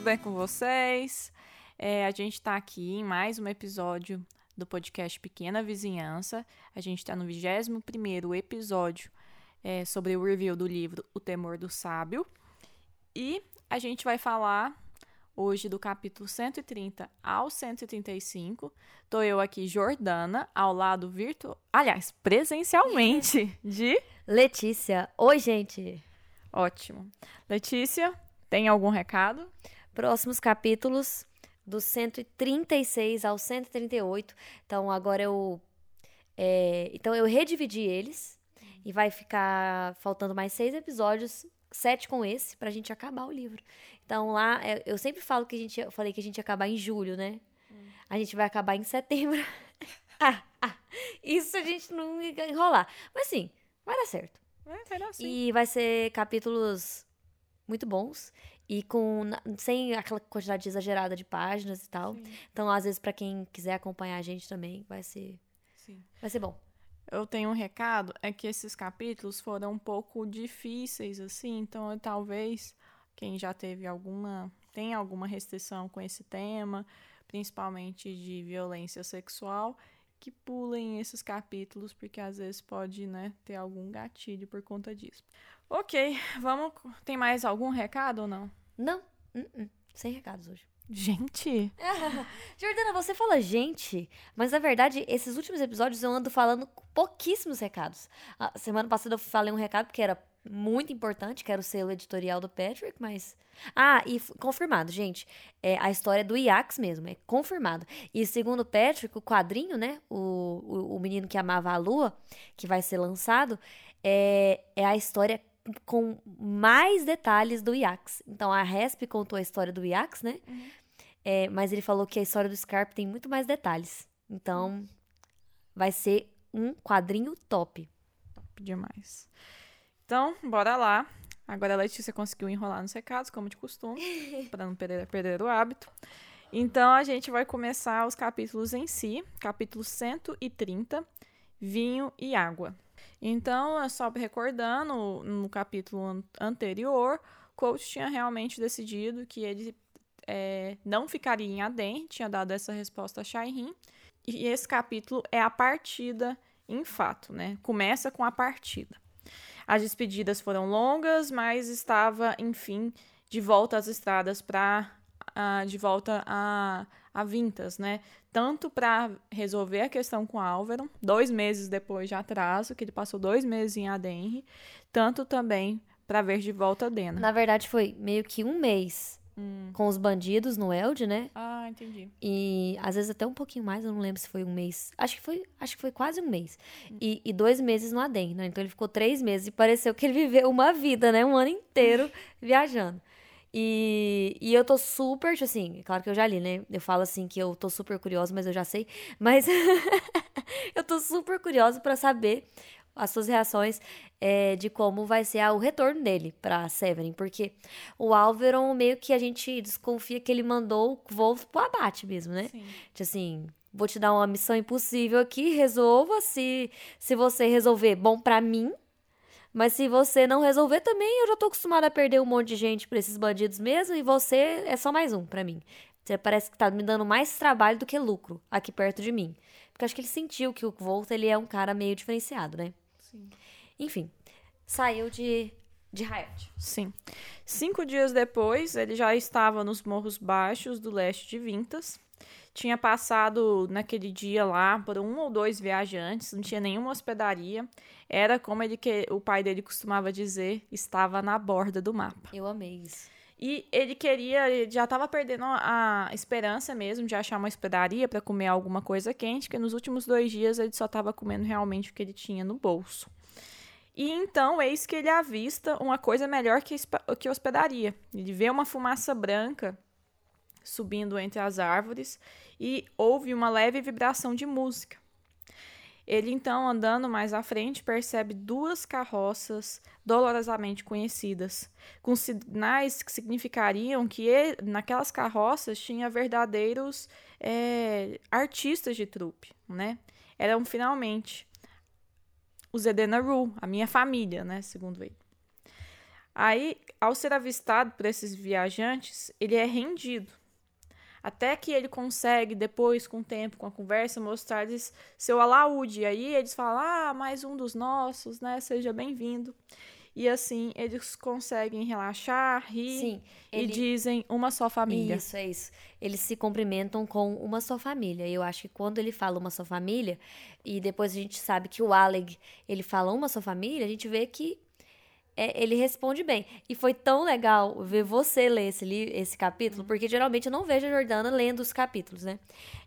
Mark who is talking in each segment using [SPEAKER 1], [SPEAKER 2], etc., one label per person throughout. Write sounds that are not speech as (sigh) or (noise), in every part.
[SPEAKER 1] tudo bem com vocês? É, a gente está aqui em mais um episódio do podcast Pequena Vizinhança. A gente está no 21 episódio é, sobre o review do livro O Temor do Sábio. E a gente vai falar hoje do capítulo 130 ao 135. Tô eu aqui, Jordana, ao lado virtual. Aliás, presencialmente, (laughs) de.
[SPEAKER 2] Letícia. Oi, gente.
[SPEAKER 1] Ótimo. Letícia, tem algum recado?
[SPEAKER 2] Próximos capítulos do 136 ao 138. Então, agora eu. É, então, eu redividi eles. E vai ficar faltando mais seis episódios, sete com esse, pra gente acabar o livro. Então, lá, é, eu sempre falo que a gente. Eu falei que a gente ia acabar em julho, né? A gente vai acabar em setembro. ah, (laughs) ah, isso a gente não enrolar. Mas sim, vai dar certo.
[SPEAKER 1] É, vai dar sim.
[SPEAKER 2] E vai ser capítulos muito bons e com sem aquela quantidade exagerada de páginas e tal. Sim. Então, às vezes para quem quiser acompanhar a gente também, vai ser
[SPEAKER 1] Sim.
[SPEAKER 2] vai ser bom.
[SPEAKER 1] Eu tenho um recado, é que esses capítulos foram um pouco difíceis assim, então eu, talvez quem já teve alguma tem alguma restrição com esse tema, principalmente de violência sexual, que pulem esses capítulos, porque às vezes pode, né, ter algum gatilho por conta disso. Ok, vamos. Tem mais algum recado ou não?
[SPEAKER 2] Não, uh -uh. sem recados hoje.
[SPEAKER 1] Gente! (laughs)
[SPEAKER 2] Jordana, você fala gente, mas na verdade, esses últimos episódios eu ando falando pouquíssimos recados. A semana passada eu falei um recado que era muito importante, que era o selo editorial do Patrick, mas. Ah, e confirmado, gente. É a história do Iax mesmo, é confirmado. E segundo o Patrick, o quadrinho, né? O, o, o menino que amava a lua, que vai ser lançado, é, é a história com mais detalhes do Iax. Então a Resp contou a história do Iax, né? Uhum. É, mas ele falou que a história do Scarp tem muito mais detalhes. Então vai ser um quadrinho top.
[SPEAKER 1] Top demais. Então, bora lá. Agora a Letícia conseguiu enrolar nos recados, como de costume, (laughs) para não perder, perder o hábito. Então a gente vai começar os capítulos em si. Capítulo 130, Vinho e Água. Então, só recordando, no capítulo anterior, Coach tinha realmente decidido que ele é, não ficaria em Aden, tinha dado essa resposta a Shairin. E esse capítulo é a partida em fato, né? Começa com a partida. As despedidas foram longas, mas estava, enfim, de volta às estradas para uh, de volta a, a Vintas, né? Tanto para resolver a questão com Álvaro, dois meses depois de atraso, que ele passou dois meses em Adenre, tanto também para ver de volta a Dena.
[SPEAKER 2] Na verdade, foi meio que um mês
[SPEAKER 1] Hum.
[SPEAKER 2] com os bandidos no Eld, né?
[SPEAKER 1] Ah, entendi.
[SPEAKER 2] E às vezes até um pouquinho mais, eu não lembro se foi um mês. Acho que foi, acho que foi quase um mês. E, e dois meses no Adem, né? Então ele ficou três meses e pareceu que ele (laughs) viveu uma vida, né? Um ano inteiro (laughs) viajando. E, e eu tô super, tipo assim, claro que eu já li, né? Eu falo assim que eu tô super curiosa, mas eu já sei. Mas (laughs) eu tô super curiosa para saber as suas reações é, de como vai ser o retorno dele para Severin, porque o Álvaro meio que a gente desconfia que ele mandou o Wolf pro abate mesmo, né?
[SPEAKER 1] Sim.
[SPEAKER 2] Tipo assim, vou te dar uma missão impossível aqui, resolva se se você resolver, bom para mim. Mas se você não resolver também, eu já tô acostumada a perder um monte de gente pra esses bandidos mesmo, e você é só mais um para mim. Você parece que tá me dando mais trabalho do que lucro aqui perto de mim. Porque acho que ele sentiu que o Volt ele é um cara meio diferenciado, né?
[SPEAKER 1] Sim.
[SPEAKER 2] Enfim, saiu de, de Riot.
[SPEAKER 1] Sim. Cinco dias depois, ele já estava nos morros baixos do leste de Vintas. Tinha passado naquele dia lá por um ou dois viajantes, não tinha nenhuma hospedaria. Era como ele que o pai dele costumava dizer, estava na borda do mapa.
[SPEAKER 2] Eu amei isso.
[SPEAKER 1] E ele queria, ele já estava perdendo a esperança mesmo de achar uma hospedaria para comer alguma coisa quente, porque nos últimos dois dias ele só estava comendo realmente o que ele tinha no bolso. E então, eis que ele avista uma coisa melhor que, que hospedaria. Ele vê uma fumaça branca subindo entre as árvores e ouve uma leve vibração de música. Ele então, andando mais à frente, percebe duas carroças dolorosamente conhecidas, com sinais que significariam que ele, naquelas carroças tinha verdadeiros é, artistas de trupe, né? Eram finalmente os Edena Ru, a minha família, né? Segundo ele. Aí, ao ser avistado por esses viajantes, ele é rendido. Até que ele consegue, depois, com o tempo, com a conversa, mostrar-lhes seu alaúde. E aí eles falam: Ah, mais um dos nossos, né? Seja bem-vindo. E assim eles conseguem relaxar, rir
[SPEAKER 2] Sim,
[SPEAKER 1] e
[SPEAKER 2] ele-
[SPEAKER 1] dizem uma só família.
[SPEAKER 2] Isso, é isso. Eles se cumprimentam com uma só família. E eu acho que quando ele fala uma só família, e depois a gente sabe que o Alec, ele fala uma só família, a gente vê que é, ele responde bem. E foi tão legal ver você ler esse, esse capítulo, porque geralmente eu não vejo a Jordana lendo os capítulos, né?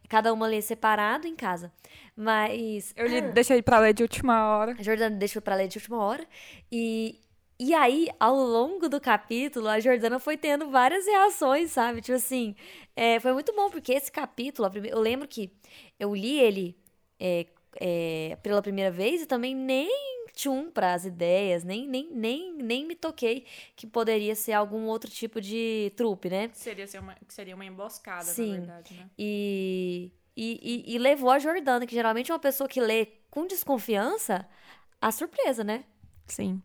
[SPEAKER 2] Cada uma lê separado em casa. Mas
[SPEAKER 1] Eu li, deixei pra ler de última hora.
[SPEAKER 2] a Jordana deixou pra ler de última hora. E, e aí, ao longo do capítulo, a Jordana foi tendo várias reações, sabe? Tipo assim, é, foi muito bom, porque esse capítulo, prime- eu lembro que eu li ele é, é, pela primeira vez e também nem tchum para as ideias, nem, nem, nem, nem me toquei que poderia ser algum outro tipo de trupe, né?
[SPEAKER 1] Seria, ser uma, que seria uma emboscada,
[SPEAKER 2] Sim.
[SPEAKER 1] na verdade, né?
[SPEAKER 2] E, e, e, e levou a Jordana, que geralmente é uma pessoa que lê com desconfiança, a surpresa, né?
[SPEAKER 1] Sim.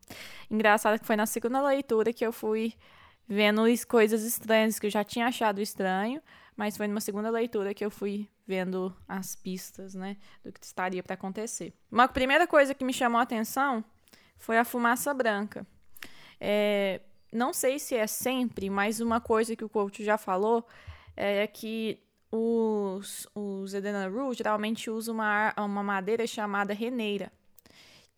[SPEAKER 1] Engraçado que foi na segunda leitura que eu fui vendo as coisas estranhas que eu já tinha achado estranho, mas foi numa segunda leitura que eu fui vendo as pistas, né, do que estaria para acontecer. Uma primeira coisa que me chamou a atenção foi a fumaça branca. É, não sei se é sempre, mas uma coisa que o coach já falou é que os, os Edenaru geralmente usam uma, uma madeira chamada reneira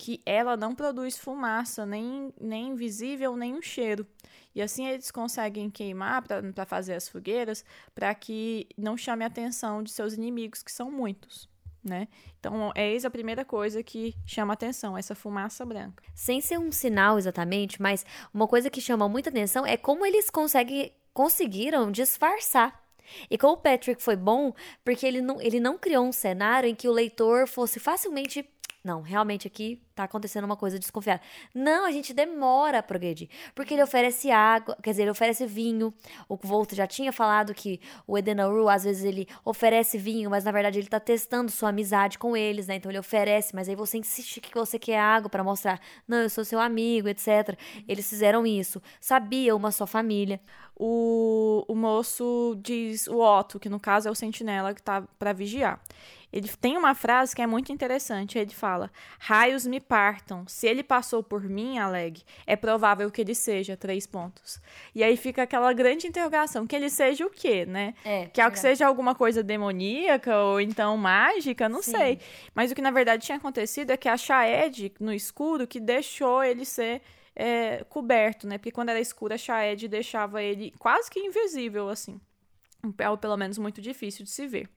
[SPEAKER 1] que ela não produz fumaça, nem, nem visível, nem um cheiro. E assim eles conseguem queimar para fazer as fogueiras, para que não chame a atenção de seus inimigos, que são muitos. Né? Então, é a primeira coisa que chama atenção, essa fumaça branca.
[SPEAKER 2] sem ser um sinal exatamente, mas uma coisa que chama muita atenção é como eles conseguem, conseguiram disfarçar. E como o Patrick foi bom, porque ele não, ele não criou um cenário em que o leitor fosse facilmente. Não, realmente aqui tá acontecendo uma coisa desconfiada. Não, a gente demora a progredir. Porque ele oferece água, quer dizer, ele oferece vinho. O Volto já tinha falado que o Edenaru, às vezes, ele oferece vinho, mas na verdade ele tá testando sua amizade com eles, né? Então ele oferece, mas aí você insiste que você quer água pra mostrar, não, eu sou seu amigo, etc. Eles fizeram isso. Sabia uma só família.
[SPEAKER 1] O, o moço diz, o Otto, que no caso é o sentinela que tá para vigiar. Ele tem uma frase que é muito interessante. Ele fala: Raios me partam. Se ele passou por mim, Aleg, é provável que ele seja três pontos. E aí fica aquela grande interrogação: que ele seja o quê, né?
[SPEAKER 2] É,
[SPEAKER 1] Que, é que seja alguma coisa demoníaca ou então mágica, não
[SPEAKER 2] Sim.
[SPEAKER 1] sei. Mas o que na verdade tinha acontecido é que a Shaed, no escuro, que deixou ele ser é, coberto, né? Porque quando era escuro, a Shaed deixava ele quase que invisível, assim. Ou pelo menos muito difícil de se ver.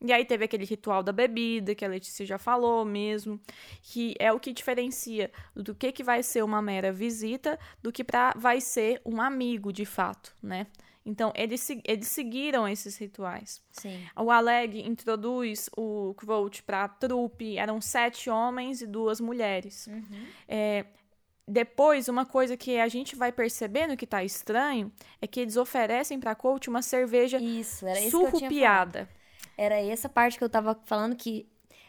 [SPEAKER 1] E aí teve aquele ritual da bebida, que a Letícia já falou mesmo, que é o que diferencia do que, que vai ser uma mera visita do que pra, vai ser um amigo de fato, né? Então, eles, se- eles seguiram esses rituais.
[SPEAKER 2] Sim.
[SPEAKER 1] O Aleg introduz o Kvolt para a trupe, eram sete homens e duas mulheres. É, depois, uma coisa que a gente vai percebendo que tá estranho é que eles oferecem para Colt uma cerveja
[SPEAKER 2] Isso,
[SPEAKER 1] surrupiada.
[SPEAKER 2] Era essa parte que eu tava falando que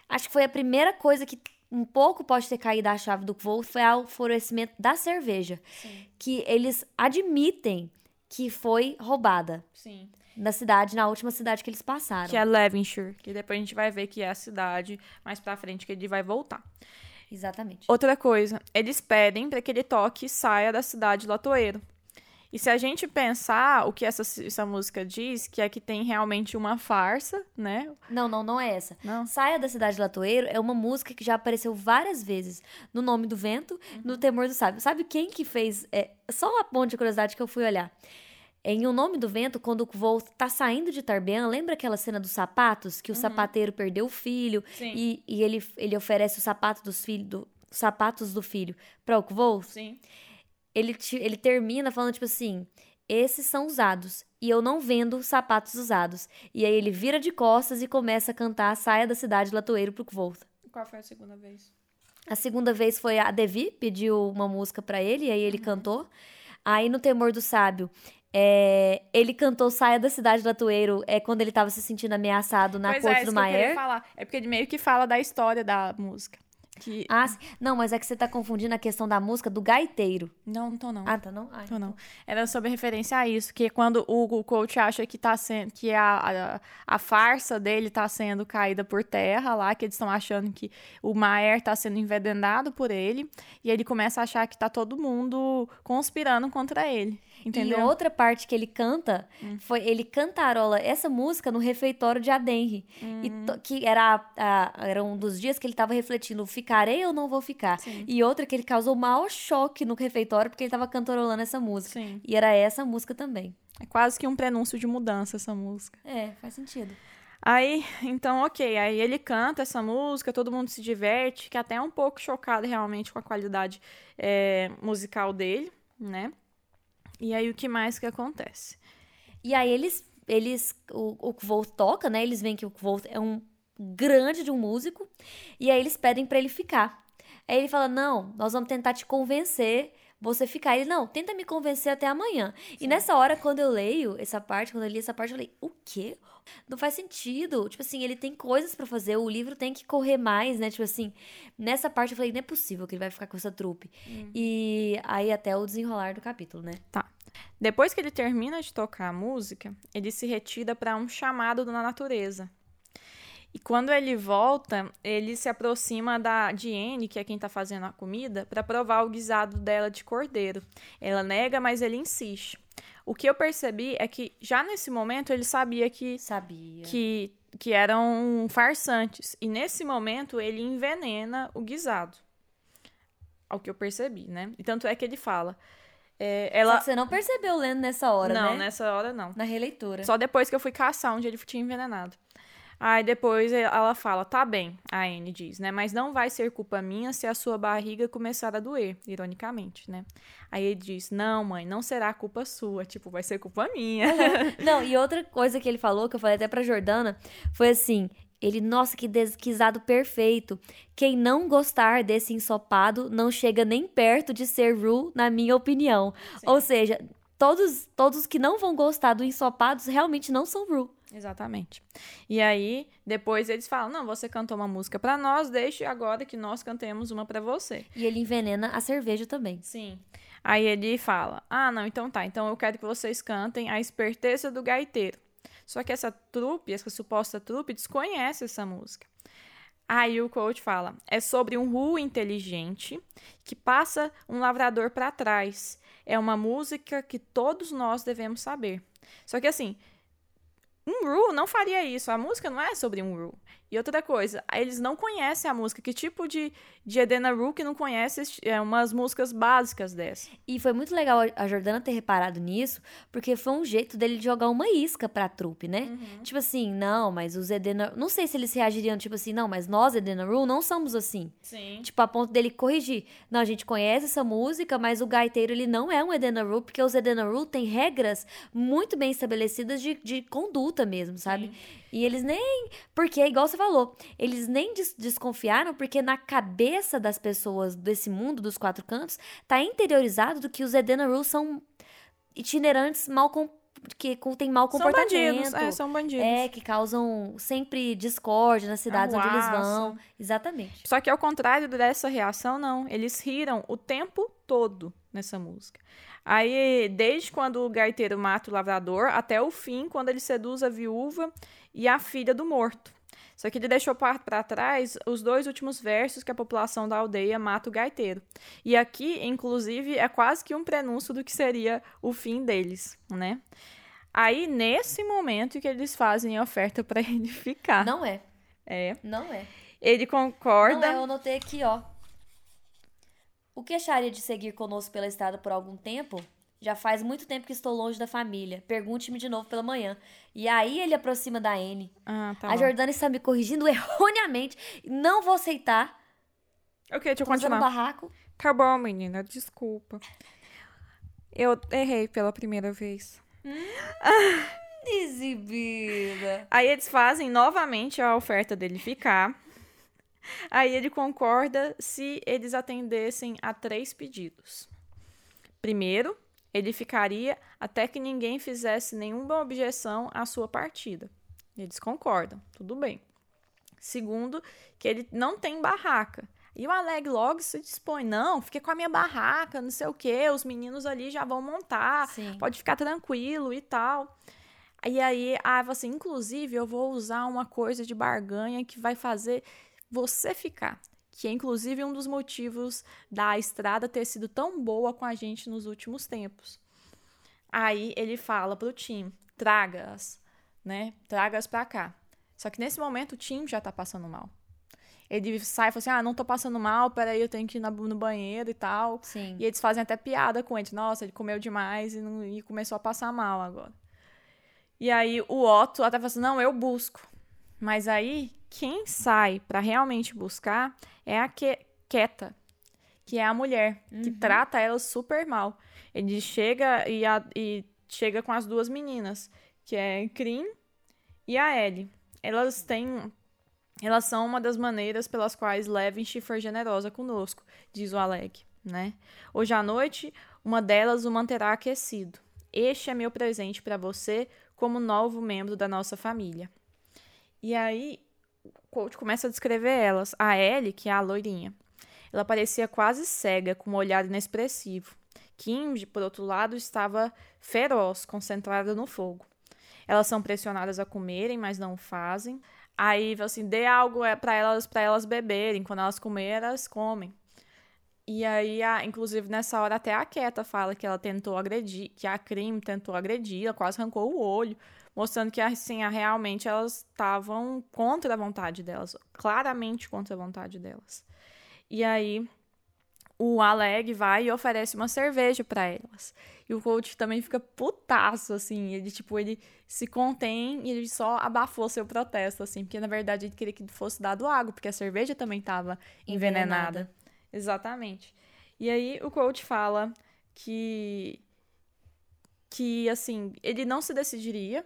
[SPEAKER 2] acho que foi a primeira coisa que um pouco pode ter caído a chave do Volt foi o florescimento da cerveja. Que eles admitem que foi roubada
[SPEAKER 1] Sim.
[SPEAKER 2] na cidade, na última cidade que eles passaram.
[SPEAKER 1] Que é Levenshire, que depois a gente vai ver que é a cidade mais pra frente que ele vai voltar.
[SPEAKER 2] Exatamente.
[SPEAKER 1] Outra coisa, eles pedem para que ele toque e saia da cidade Latoeiro. E se a gente pensar o que essa, essa música diz, que é que tem realmente uma farsa, né?
[SPEAKER 2] Não, não, não é essa.
[SPEAKER 1] Não.
[SPEAKER 2] Saia da Cidade de Latoeiro é uma música que já apareceu várias vezes no Nome do Vento, no Temor do Sábio. Sabe quem que fez? É, só uma ponte de curiosidade que eu fui olhar. Em O Nome do Vento, quando o Volt tá saindo de Tarbean, lembra aquela cena dos sapatos? Que o sapateiro perdeu o filho e, e ele, ele oferece o sapato dos filhos, do, os sapatos do filho para o Volt?
[SPEAKER 1] Sim.
[SPEAKER 2] Ele, te- ele termina falando, tipo assim: esses são usados. E eu não vendo sapatos usados. E aí ele vira de costas e começa a cantar Saia da Cidade Latoeiro pro Volta.
[SPEAKER 1] Qual foi a segunda vez?
[SPEAKER 2] A segunda vez foi a Devi, pediu uma música pra ele, e aí
[SPEAKER 1] Uhum.
[SPEAKER 2] ele cantou. Aí no Temor do Sábio, é, ele cantou Saia da Cidade Latoeiro, é quando ele tava se sentindo ameaçado na
[SPEAKER 1] pois
[SPEAKER 2] corte
[SPEAKER 1] é,
[SPEAKER 2] do
[SPEAKER 1] que eu
[SPEAKER 2] Maier.
[SPEAKER 1] falar. É porque ele meio que fala da história da música. Que...
[SPEAKER 2] Ah, sim. não, mas é que você tá confundindo a questão da música do gaiteiro.
[SPEAKER 1] Não, não tô não.
[SPEAKER 2] Ah, tá não? Ah,
[SPEAKER 1] Tô não. Era sobre referência a isso, que quando o, o coach acha que tá sendo, que a, a, a farsa dele tá sendo caída por terra lá, que eles estão achando que o Maer tá sendo envenenado por ele, e ele começa a achar que tá todo mundo conspirando contra ele, entendeu?
[SPEAKER 2] E outra parte que ele canta
[SPEAKER 1] Hum.
[SPEAKER 2] foi ele cantarola essa música no refeitório de Adenri. E
[SPEAKER 1] Hum.
[SPEAKER 2] que era, a- era um dos dias que ele tava refletindo: ficarei ou não vou ficar?
[SPEAKER 1] Sim.
[SPEAKER 2] E outra que ele causou o maior choque no refeitório porque ele tava cantarolando essa música.
[SPEAKER 1] Sim.
[SPEAKER 2] E era essa música também.
[SPEAKER 1] É quase que um prenúncio de mudança essa música.
[SPEAKER 2] É, faz sentido.
[SPEAKER 1] Aí, então, ok. Aí ele canta essa música, todo mundo se diverte, que até é um pouco chocado realmente com a qualidade é, musical dele, né? E aí o que mais que acontece?
[SPEAKER 2] E aí eles, eles o, o Kvolt toca, né? Eles veem que o Kvolt é um grande de um músico. E aí eles pedem pra ele ficar. Aí ele fala: Não, nós vamos tentar te convencer. Você ficar. Ele, não, tenta me convencer até amanhã. E nessa hora, quando eu leio essa parte, quando eu li essa parte, eu falei, o quê? Não faz sentido. Tipo assim, ele tem coisas pra fazer, o livro tem que correr mais, né? Tipo assim, nessa parte eu falei, não é possível que ele vai ficar com essa trupe. E aí até o desenrolar do capítulo, né?
[SPEAKER 1] Depois que ele termina de tocar a música, ele se retira para um chamado da natureza. E quando ele volta, ele se aproxima da de Anne, que é quem tá fazendo a comida, para provar o guisado dela de cordeiro. Ela nega, mas ele insiste. O que eu percebi é que já nesse momento ele sabia que
[SPEAKER 2] Sabia.
[SPEAKER 1] que, que eram farsantes. E nesse momento ele envenena o guisado. Ao que eu percebi, né? E tanto é que ele fala. é, ela.
[SPEAKER 2] você não percebeu lendo nessa hora,
[SPEAKER 1] não,
[SPEAKER 2] né?
[SPEAKER 1] nessa hora não.
[SPEAKER 2] Na releitura.
[SPEAKER 1] Só depois que eu fui caçar onde ele tinha envenenado. Aí depois ela fala, tá bem, a Anne diz, né? Mas não vai ser culpa minha se a sua barriga começar a doer, ironicamente, né? Aí ele diz, não, mãe, não será culpa sua, tipo, vai ser culpa minha. (laughs)
[SPEAKER 2] Não, e outra coisa que ele falou, que eu falei até pra Jordana, foi assim: ele, nossa, que desquisado perfeito. Quem não gostar desse ensopado não chega nem perto de ser Ru, na minha opinião. Ou seja, todos, todos que não vão gostar do ensopado realmente não são Ru.
[SPEAKER 1] Exatamente. E aí, depois eles falam: não, você cantou uma música pra nós, deixe agora que nós cantemos uma pra você.
[SPEAKER 2] E ele envenena a cerveja também.
[SPEAKER 1] Sim. Aí ele fala: ah, não, então tá, então eu quero que vocês cantem a esperteza do gaiteiro. Só que essa trupe, essa suposta trupe, desconhece essa música. Aí o coach fala: é sobre um ru inteligente que passa um lavrador pra trás. É uma música que todos nós devemos saber. Só que assim, um Ru não faria isso. A música não é sobre um Ru. E outra coisa, eles não conhecem a música. Que tipo de, de Edena Ru que não conhece é, umas músicas básicas dessa?
[SPEAKER 2] E foi muito legal a Jordana ter reparado nisso, porque foi um jeito dele de jogar uma isca pra trupe, né? Tipo assim, não, mas os Edena... Não sei se eles reagiriam, tipo assim, não, mas nós, Edena Rule, não somos assim.
[SPEAKER 1] Sim.
[SPEAKER 2] Tipo, a ponto dele corrigir. Não, a gente conhece essa música, mas o gaiteiro, ele não é um Edena Rule, porque os Edena Rule têm regras muito bem estabelecidas de, de conduta mesmo, sabe? E eles nem... Porque, igual você falou, eles nem des- desconfiaram, porque na cabeça das pessoas desse mundo, dos quatro cantos, tá interiorizado do que os Edena Rule são itinerantes mal... Que têm mau
[SPEAKER 1] São
[SPEAKER 2] comportamento.
[SPEAKER 1] bandidos. É, são bandidos.
[SPEAKER 2] É, que causam sempre discórdia nas cidades onde eles vão. Exatamente.
[SPEAKER 1] Só que ao contrário dessa reação, não. Eles riram o tempo todo nessa música. Aí, desde quando o gaiteiro mata o lavrador, até o fim, quando ele seduz a viúva e a filha do morto. Só que ele deixou para trás os dois últimos versos que a população da aldeia mata o gaiteiro. E aqui, inclusive, é quase que um prenúncio do que seria o fim deles, né? Aí, nesse momento que eles fazem a oferta para (laughs) ele ficar.
[SPEAKER 2] Não é.
[SPEAKER 1] É.
[SPEAKER 2] Não é.
[SPEAKER 1] Ele concorda.
[SPEAKER 2] Não é, eu anotei aqui, ó. O que acharia de seguir conosco pela estrada por algum tempo? Já faz muito tempo que estou longe da família. Pergunte-me de novo pela manhã. E aí ele aproxima da Anne.
[SPEAKER 1] Ah, tá
[SPEAKER 2] a. Jordana está me corrigindo (laughs) erroneamente. Não vou aceitar.
[SPEAKER 1] Ok, deixa eu continuar.
[SPEAKER 2] barraco.
[SPEAKER 1] Tá bom, menina, desculpa. Eu errei pela primeira vez.
[SPEAKER 2] Exibida.
[SPEAKER 1] Aí eles fazem novamente a oferta dele ficar. Aí ele concorda se eles atendessem a três pedidos. Primeiro, ele ficaria até que ninguém fizesse nenhuma objeção à sua partida. Eles concordam, tudo bem. Segundo, que ele não tem barraca. E o Aleg logo se dispõe, não, fique com a minha barraca, não sei o quê, os meninos ali já vão montar,
[SPEAKER 2] Sim.
[SPEAKER 1] pode ficar tranquilo e tal. E aí a Eva assim, inclusive eu vou usar uma coisa de barganha que vai fazer você ficar. Que é inclusive um dos motivos da estrada ter sido tão boa com a gente nos últimos tempos. Aí ele fala pro Tim, traga-as, né? Traga-as pra cá. Só que nesse momento o Tim já tá passando mal. Ele sai e fala assim: Ah, não tô passando mal, peraí, eu tenho que ir no banheiro e tal.
[SPEAKER 2] Sim.
[SPEAKER 1] E eles fazem até piada com ele. Nossa, ele comeu demais e, não- e começou a passar mal agora. E aí o Otto até fala assim: Não, eu busco. Mas aí, quem sai pra realmente buscar é a que Keta, que é a mulher, que trata ela super mal. Ele chega e, a- e chega com as duas meninas, que é Krim e a Ellie. Elas têm. Elas são uma das maneiras pelas quais Levinch foi generosa conosco, diz o Alec, né? Hoje à noite, uma delas o manterá aquecido. Este é meu presente para você como novo membro da nossa família. E aí, coach começa a descrever elas. A Ellie, que é a loirinha, ela parecia quase cega, com um olhar inexpressivo. Kim, por outro lado, estava feroz, concentrada no fogo. Elas são pressionadas a comerem, mas não fazem. Aí, assim, dê algo para elas, para elas beberem. Quando elas comerem, elas comem. E aí, a- inclusive, nessa hora, até a Keta fala que ela tentou agredir, que a Krim tentou agredir, ela quase arrancou o olho, mostrando que, assim, a- realmente elas estavam contra a vontade delas, claramente contra a vontade delas. E aí, o Aleg vai e oferece uma cerveja pra elas. E o coach também fica putaço, assim. Ele, tipo, ele se contém e ele só abafou seu protesto, assim. Porque, na verdade, ele queria que fosse dado água, porque a cerveja também tava envenenada.
[SPEAKER 2] Envenenada.
[SPEAKER 1] Exatamente. E aí, o coach fala que... Que, assim, ele não se decidiria.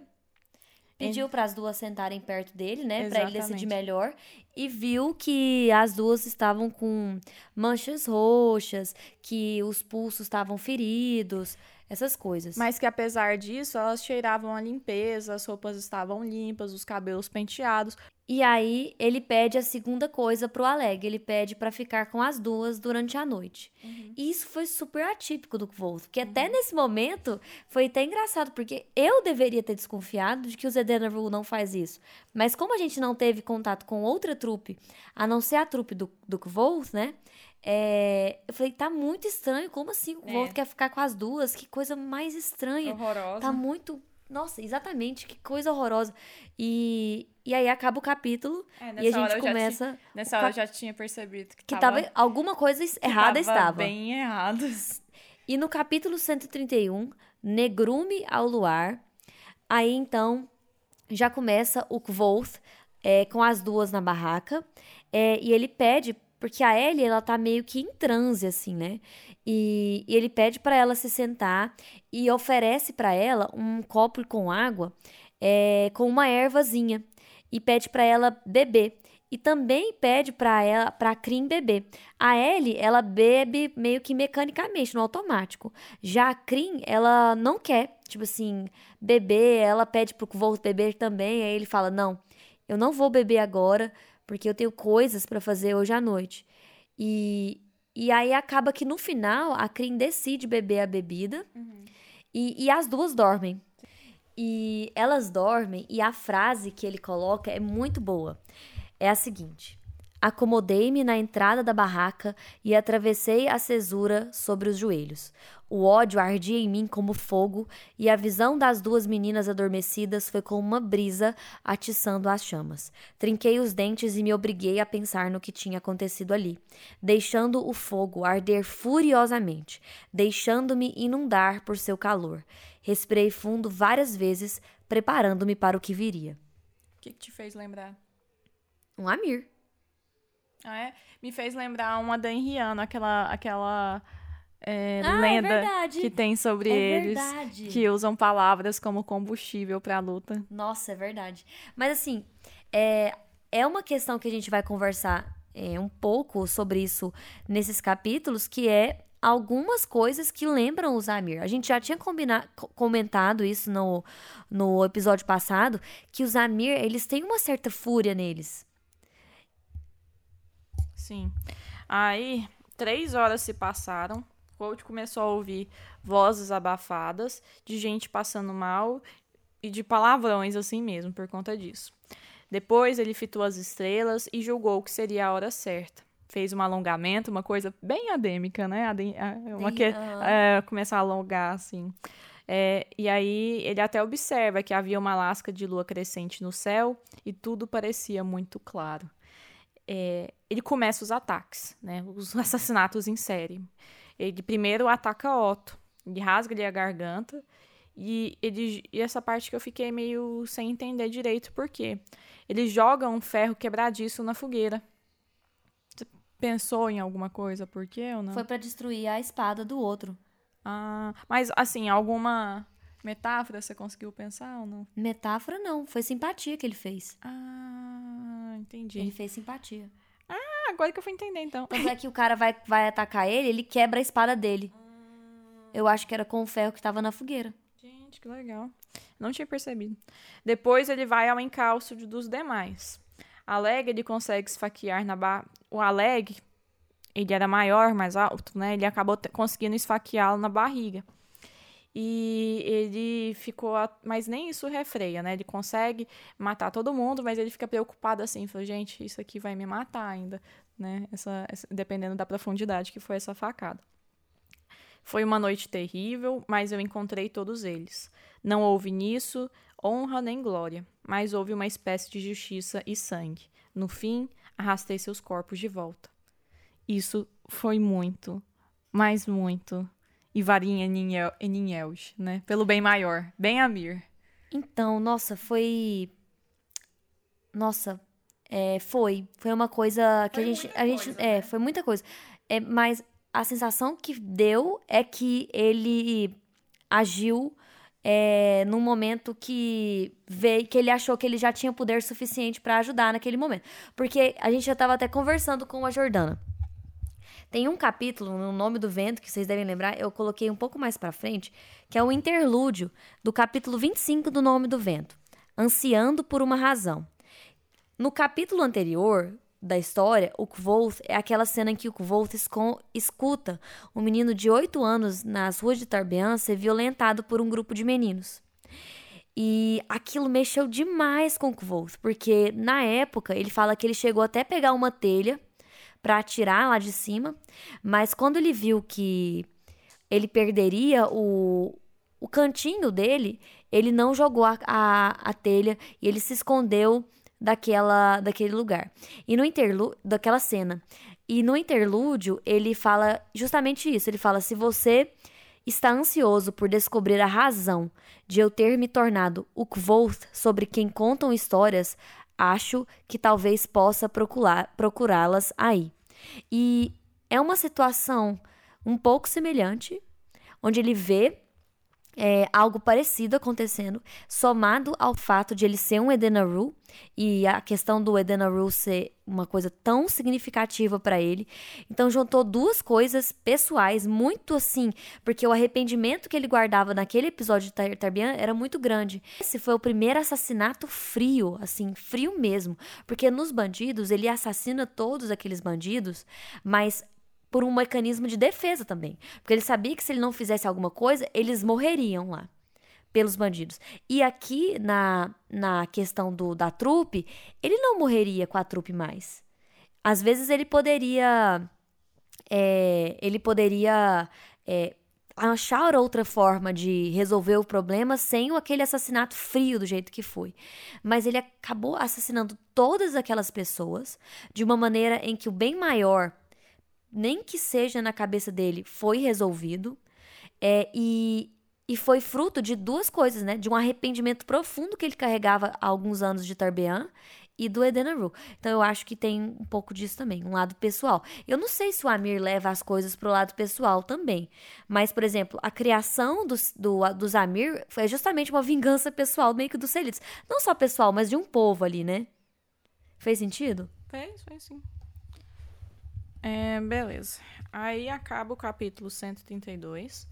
[SPEAKER 2] Pediu para as duas sentarem perto dele, né, Pra ele decidir melhor e viu que as duas estavam com manchas roxas, que os pulsos estavam feridos, essas coisas.
[SPEAKER 1] Mas que, apesar disso, elas cheiravam a limpeza, as roupas estavam limpas, os cabelos penteados.
[SPEAKER 2] E aí ele pede a segunda coisa pro Aleg, ele pede pra ficar com as duas durante a noite. E isso foi super atípico do Wolf, porque até nesse momento foi até engraçado, porque eu deveria ter desconfiado de que o Zedenaru não faz isso. Mas como a gente não teve contato com outra trupe, a não ser a trupe do, do Wolf, né? é, eu falei, tá muito estranho, como assim o
[SPEAKER 1] É.
[SPEAKER 2] Wolf quer ficar com as duas? Que coisa mais estranha.
[SPEAKER 1] Horrorosa.
[SPEAKER 2] Tá muito. Nossa, exatamente, que coisa horrorosa. E, e aí acaba o capítulo
[SPEAKER 1] É,
[SPEAKER 2] e a gente começa
[SPEAKER 1] Nessa hora eu já tinha percebido que,
[SPEAKER 2] que
[SPEAKER 1] tava,
[SPEAKER 2] tava alguma coisa errada
[SPEAKER 1] tava
[SPEAKER 2] estava.
[SPEAKER 1] bem errado.
[SPEAKER 2] E no capítulo 131, Negrume ao luar, aí então já começa o Kvoth é, com as duas na barraca, é, e ele pede, porque a Ellie, ela tá meio que em transe, assim, né? E, e ele pede pra ela se sentar e oferece pra ela um copo com água é, com uma ervazinha e pede pra ela beber. E também pede pra ela, pra Krim beber. A Ellie, ela bebe meio que mecanicamente, no automático. Já a Krim, ela não quer, tipo assim, beber, ela pede pro Volt beber também, aí ele fala: "Não, eu não vou beber agora, porque eu tenho coisas pra fazer hoje à noite". E e aí acaba que no final a Krim decide beber a bebida e, e as duas dormem. E elas dormem e a frase que ele coloca é muito boa. É a seguinte: Acomodei-me na entrada da barraca e atravessei a cesura sobre os joelhos. O ódio ardia em mim como fogo, e a visão das duas meninas adormecidas foi como uma brisa atiçando as chamas. Trinquei os dentes e me obriguei a pensar no que tinha acontecido ali, deixando o fogo arder furiosamente, deixando-me inundar por seu calor. Respirei fundo várias vezes, preparando-me para o que viria.
[SPEAKER 1] O que, que te fez lembrar?
[SPEAKER 2] Um Amir.
[SPEAKER 1] Ah, é? Me fez lembrar uma da Henriano, aquela, aquela é,
[SPEAKER 2] Ah, é
[SPEAKER 1] lenda
[SPEAKER 2] verdade.
[SPEAKER 1] que tem sobre
[SPEAKER 2] É
[SPEAKER 1] eles.
[SPEAKER 2] verdade.
[SPEAKER 1] Que usam palavras como combustível pra luta.
[SPEAKER 2] Nossa, é verdade. Mas assim, é, é uma questão que a gente vai conversar é, um pouco sobre isso nesses capítulos, que é algumas coisas que lembram os Amir. A gente já tinha comentado isso no, no episódio passado, que os Amir, eles têm uma certa fúria neles.
[SPEAKER 1] Sim. Aí, três horas se passaram. Colt começou a ouvir vozes abafadas de gente passando mal e de palavrões assim mesmo, por conta disso. Depois ele fitou as estrelas e julgou que seria a hora certa. Fez um alongamento, uma coisa bem adêmica, né? Uma que, é, começar a alongar, assim. É, e aí ele até observa que havia uma lasca de lua crescente no céu e tudo parecia muito claro. É, ele começa os ataques, né? Os (laughs) assassinatos em série. Ele primeiro ataca Otto, ele rasga-lhe a garganta e, ele, e essa parte que eu fiquei meio sem entender direito por quê. Ele joga um ferro quebradiço na fogueira. Você pensou em alguma coisa por quê ou não?
[SPEAKER 2] Foi para destruir a espada do outro.
[SPEAKER 1] Ah, mas assim, alguma metáfora você conseguiu pensar ou não?
[SPEAKER 2] Metáfora não, foi simpatia que ele fez.
[SPEAKER 1] Ah, entendi.
[SPEAKER 2] Ele fez simpatia.
[SPEAKER 1] Ah, agora que eu fui entender então.
[SPEAKER 2] Quando é que o cara vai, vai atacar ele, ele quebra a espada dele. Eu acho que era com o ferro que tava na fogueira.
[SPEAKER 1] Gente, que legal. Não tinha percebido. Depois ele vai ao encalço dos demais. Aleg ele consegue esfaquear na barra. O Aleg, ele era maior, mais alto, né? Ele acabou conseguindo esfaqueá-lo na barriga. E ele ficou. Mas nem isso refreia, né? Ele consegue matar todo mundo, mas ele fica preocupado assim. Falou, gente, isso aqui vai me matar ainda, né? Essa, dependendo da profundidade que foi essa facada. Foi uma noite terrível, mas eu encontrei todos eles. Não houve nisso honra nem glória, mas houve uma espécie de justiça e sangue. No fim, arrastei seus corpos de volta. Isso foi muito, mas muito. E varinha Eninhelge, né? Pelo bem maior. Bem Amir.
[SPEAKER 2] Então, nossa, foi. Nossa, é, foi. Foi uma coisa que foi a gente. A gente coisa, é, né? foi muita coisa. É, mas a sensação que deu é que ele agiu é, num momento que veio, que ele achou que ele já tinha poder suficiente para ajudar naquele momento. Porque a gente já estava até conversando com a Jordana. Tem um capítulo no Nome do Vento, que vocês devem lembrar, eu coloquei um pouco mais para frente, que é o interlúdio do capítulo 25 do Nome do Vento, Ansiando por uma Razão. No capítulo anterior, da história, o Kvolt é aquela cena em que o Kvolt escuta um menino de 8 anos nas ruas de Tarbean ser violentado por um grupo de meninos. E aquilo mexeu demais com o Kvolt, porque na época ele fala que ele chegou até pegar uma telha para atirar lá de cima, mas quando ele viu que ele perderia o, o cantinho dele, ele não jogou a, a, a telha e ele se escondeu daquela daquele lugar. E no interlúdio daquela cena. E no interlúdio, ele fala justamente isso. Ele fala: "Se você está ansioso por descobrir a razão de eu ter me tornado o Kvoth sobre quem contam histórias, acho que talvez possa procurá-las aí." E é uma situação um pouco semelhante, onde ele vê é, algo parecido acontecendo, somado ao fato de ele ser um Edenaru e a questão do Edenaru ser uma coisa tão significativa para ele. Então juntou duas coisas pessoais muito assim, porque o arrependimento que ele guardava naquele episódio de Tarbian era muito grande. Esse foi o primeiro assassinato frio, assim, frio mesmo, porque nos bandidos ele assassina todos aqueles bandidos, mas por um mecanismo de defesa também. Porque ele sabia que se ele não fizesse alguma coisa, eles morreriam lá pelos bandidos. E aqui na, na questão do da trupe, ele não morreria com a trupe mais. Às vezes ele poderia é, ele poderia é, achar outra forma de resolver o problema sem aquele assassinato frio do jeito que foi. Mas ele acabou assassinando todas aquelas pessoas de uma maneira em que o bem maior nem que seja na cabeça dele, foi resolvido. É, e, e foi fruto de duas coisas, né? De um arrependimento profundo que ele carregava há alguns anos de Tarbean e do Edenaru. Então eu acho que tem um pouco disso também, um lado pessoal. Eu não sei se o Amir leva as coisas pro lado pessoal também. Mas, por exemplo, a criação dos, do, dos Amir foi justamente uma vingança pessoal, meio que dos Selites. Não só pessoal, mas de um povo ali, né? Fez sentido?
[SPEAKER 1] Fez, fez sim. É, beleza. Aí acaba o capítulo 132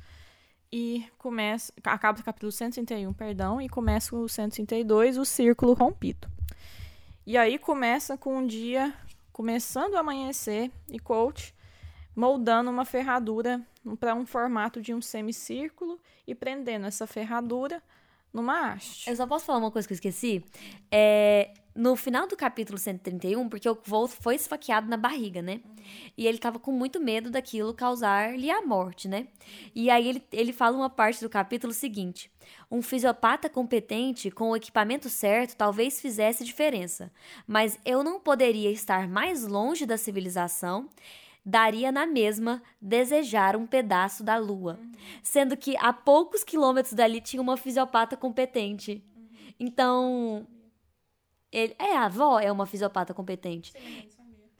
[SPEAKER 1] e começa. Acaba o capítulo 131, perdão, e começa o 132, o círculo rompido. E aí começa com um dia começando a amanhecer e Coach moldando uma ferradura para um formato de um semicírculo e prendendo essa ferradura numa haste.
[SPEAKER 2] Eu só posso falar uma coisa que eu esqueci? É, no final do capítulo 131, porque o Volt foi esfaqueado na barriga, né? E ele tava com muito medo daquilo causar-lhe a morte, né? E aí ele, ele fala uma parte do capítulo seguinte: Um fisiopata competente com o equipamento certo talvez fizesse diferença, mas eu não poderia estar mais longe da civilização daria na mesma desejar um pedaço da lua, sendo que a poucos quilômetros dali tinha uma fisiopata competente. Então, ele, é a avó é uma fisiopata competente.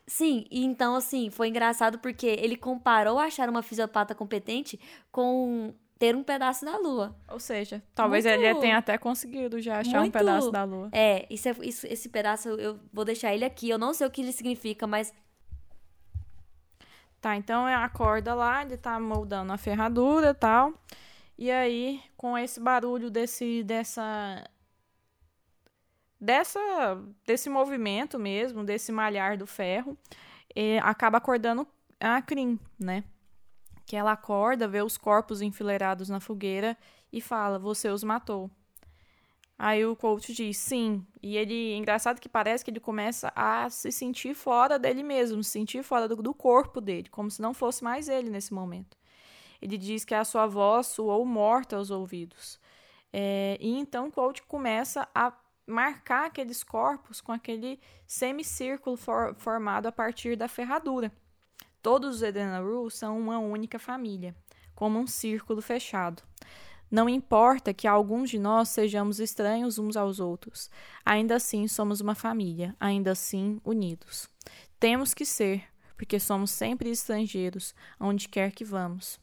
[SPEAKER 2] Sim, e então assim, foi engraçado porque ele comparou achar uma fisiopata competente com ter um pedaço da lua.
[SPEAKER 1] Ou seja, talvez muito, ele tenha até conseguido já achar muito, um pedaço da lua.
[SPEAKER 2] É, isso, é, isso, esse pedaço eu vou deixar ele aqui. Eu não sei o que ele significa, mas
[SPEAKER 1] Tá, então é a corda lá, ele tá moldando a ferradura e tal. E aí, com esse barulho desse dessa dessa desse movimento mesmo, desse malhar do ferro, é, acaba acordando a Crin, né? Que ela acorda, vê os corpos enfileirados na fogueira e fala: "Você os matou". Aí o coach diz sim. E ele, engraçado que parece que ele começa a se sentir fora dele mesmo, se sentir fora do, do, corpo dele, como se não fosse mais ele nesse momento. Ele diz que a sua voz soou morta aos ouvidos. É, e então o coach começa a marcar aqueles corpos com aquele semicírculo for, formado a partir da ferradura. Todos os Edenaru são uma única família, como um círculo fechado. Não importa que alguns de nós sejamos estranhos uns aos outros, ainda assim somos uma família, ainda assim unidos. Temos que ser, porque somos sempre estrangeiros, onde quer que vamos.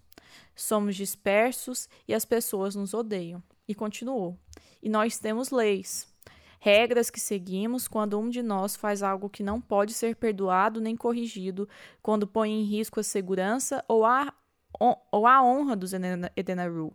[SPEAKER 1] Somos dispersos e as pessoas nos odeiam. E continuou. E nós temos leis, regras que seguimos quando um de nós faz algo que não pode ser perdoado nem corrigido, quando põe em risco a segurança ou a ou a honra dos Edenaru.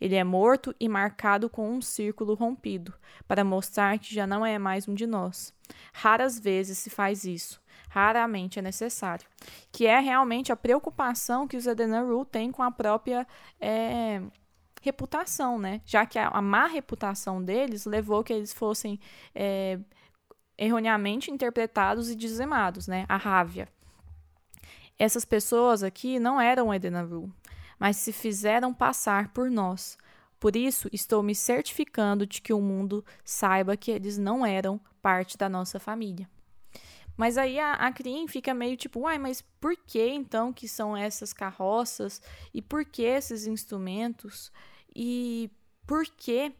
[SPEAKER 1] Ele é morto e marcado com um círculo rompido, para mostrar que já não é mais um de nós. Raras vezes se faz isso, raramente é necessário. Que é realmente a preocupação que os Edenaru têm com a própria é, reputação, né? Já que a, a, má reputação deles levou que eles fossem é, erroneamente interpretados e dizimados, né? A rávia. Essas pessoas aqui não eram Edenaru, mas se fizeram passar por nós. Por isso, estou me certificando de que o mundo saiba que eles não eram parte da nossa família. Mas aí a, a Crin fica meio tipo, uai, mas por que então que são essas carroças? E por que esses instrumentos? E por que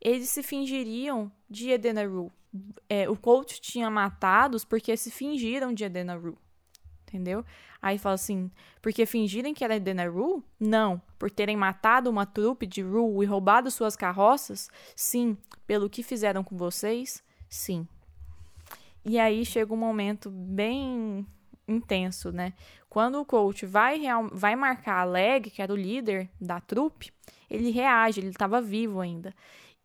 [SPEAKER 1] eles se fingiriam de Edenaru? É, o coach tinha matados porque se fingiram de Edenaru entendeu? Aí fala assim, porque fingirem que era Denaru? Não. Por terem matado uma trupe de Ru e roubado suas carroças? Sim. Pelo que fizeram com vocês? Sim. E aí chega um momento bem intenso, né? Quando o coach vai, real, vai marcar a Leg, que era o líder da trupe, ele reage, ele estava vivo ainda.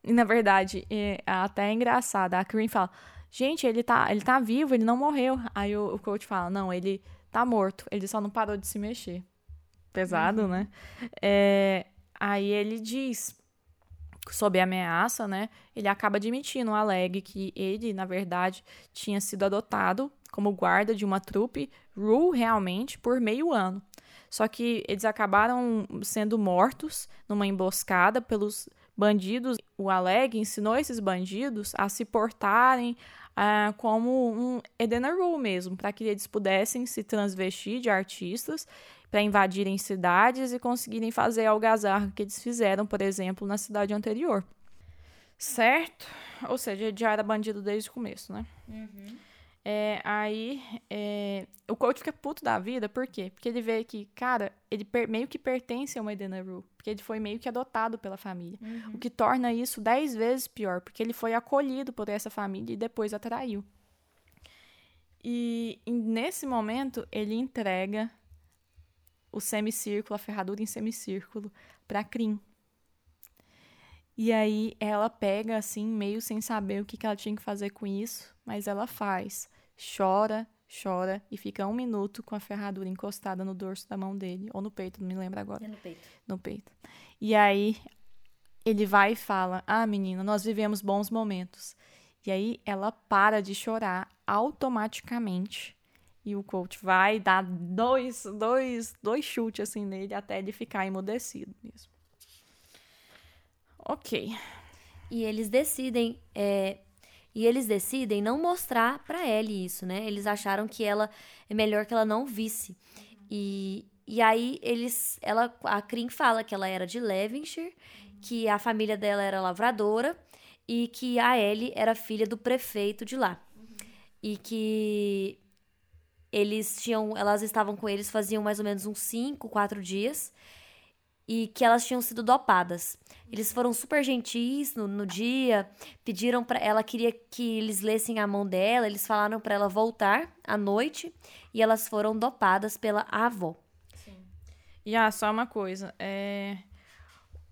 [SPEAKER 1] E na verdade, é, até é engraçado, a Karin fala: Gente, ele tá, ele tá vivo, ele não morreu. Aí o, o coach fala: Não, ele tá morto. Ele só não parou de se mexer. Pesado, uhum. né? É, aí ele diz, sob ameaça, né? Ele acaba admitindo, alegue que ele, na verdade, tinha sido adotado como guarda de uma trupe Ru realmente por meio ano. Só que eles acabaram sendo mortos numa emboscada pelos bandidos. O Aleg ensinou esses bandidos a se portarem, uh, como um Edena Rule mesmo, para que eles pudessem se transvestir de artistas para invadirem cidades e conseguirem fazer algazarra que eles fizeram, por exemplo, na cidade anterior. Certo? Ou seja, ele já era bandido desde o começo, né? Uhum. É, aí é, o coach fica puto da vida, por quê? Porque ele vê que, cara, ele meio que pertence a uma Edena Rue, porque ele foi meio que adotado pela família. Uhum. O que torna isso dez vezes pior, porque ele foi acolhido por essa família e depois atraiu. E, e nesse momento ele entrega o semicírculo, a ferradura em semicírculo, pra Crin. E aí ela pega assim, meio sem saber o que, que ela tinha que fazer com isso, mas ela faz chora chora e fica um minuto com a ferradura encostada no dorso da mão dele, ou no peito, não me lembro agora.
[SPEAKER 2] É no peito.
[SPEAKER 1] No peito. E aí ele vai e fala: Ah, menina, nós vivemos bons momentos. E aí ela para de chorar automaticamente. E o coach vai dar dois, dois, dois chutes assim nele até ele ficar emudecido mesmo. Ok.
[SPEAKER 2] E eles decidem. É, e eles decidem não mostrar pra Ellie isso, né? Eles acharam que ela é melhor que ela não visse. E, e aí eles. Ela, a Krim fala que ela era de Levenshire, que a família dela era lavradora e que a Ellie era filha do prefeito de lá. E que eles tinham. Elas estavam com eles faziam mais ou menos uns 5, 4 dias. E que elas tinham sido dopadas. Eles foram super gentis no, no dia, pediram para ela queria que eles lessem a mão dela, eles falaram para ela voltar à noite e elas foram dopadas pela avó.
[SPEAKER 1] Sim. E ah, só uma coisa, é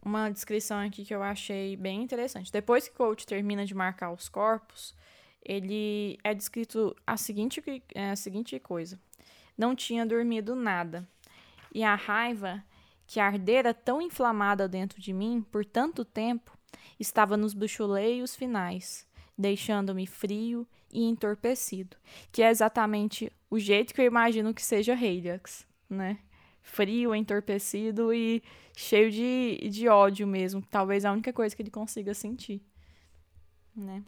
[SPEAKER 1] uma descrição aqui que eu achei bem interessante. Depois que o coach termina de marcar os corpos, ele é descrito a seguinte, é, a seguinte coisa: não tinha dormido nada. E a raiva que ardera tão inflamada dentro de mim por tanto tempo estava nos bruxuleios finais, deixando-me frio e entorpecido, que é exatamente o jeito que eu imagino que seja Heilax, né? Frio, entorpecido e cheio de, de ódio mesmo, talvez a única coisa que ele consiga sentir, né?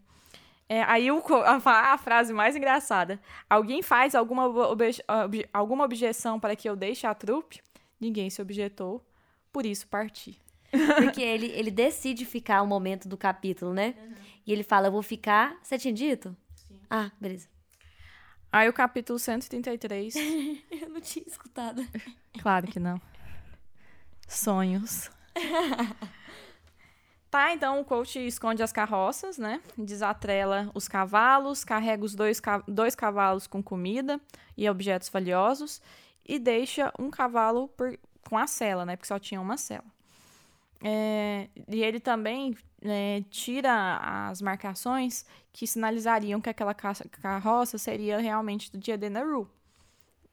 [SPEAKER 1] É, aí o, a, a, frase mais engraçada. Alguém faz alguma, obje, alguma objeção para que eu deixe a trupe? Ninguém se objetou, por isso parti.
[SPEAKER 2] Porque ele, ele decide ficar o momento do capítulo, né? Uhum. E ele fala, eu vou ficar... Você tinha dito? Sim. Ah, beleza.
[SPEAKER 1] Aí o capítulo 133... (laughs)
[SPEAKER 2] eu não tinha escutado.
[SPEAKER 1] Claro que não. Sonhos. (laughs) Tá, então o coach esconde as carroças, né? Desatrela os cavalos, carrega os dois, dois cavalos com comida e objetos valiosos e deixa um cavalo por, com a cela, né? Porque só tinha uma cela. É, e ele também é, tira as marcações que sinalizariam que aquela carroça seria realmente do dia de Naru.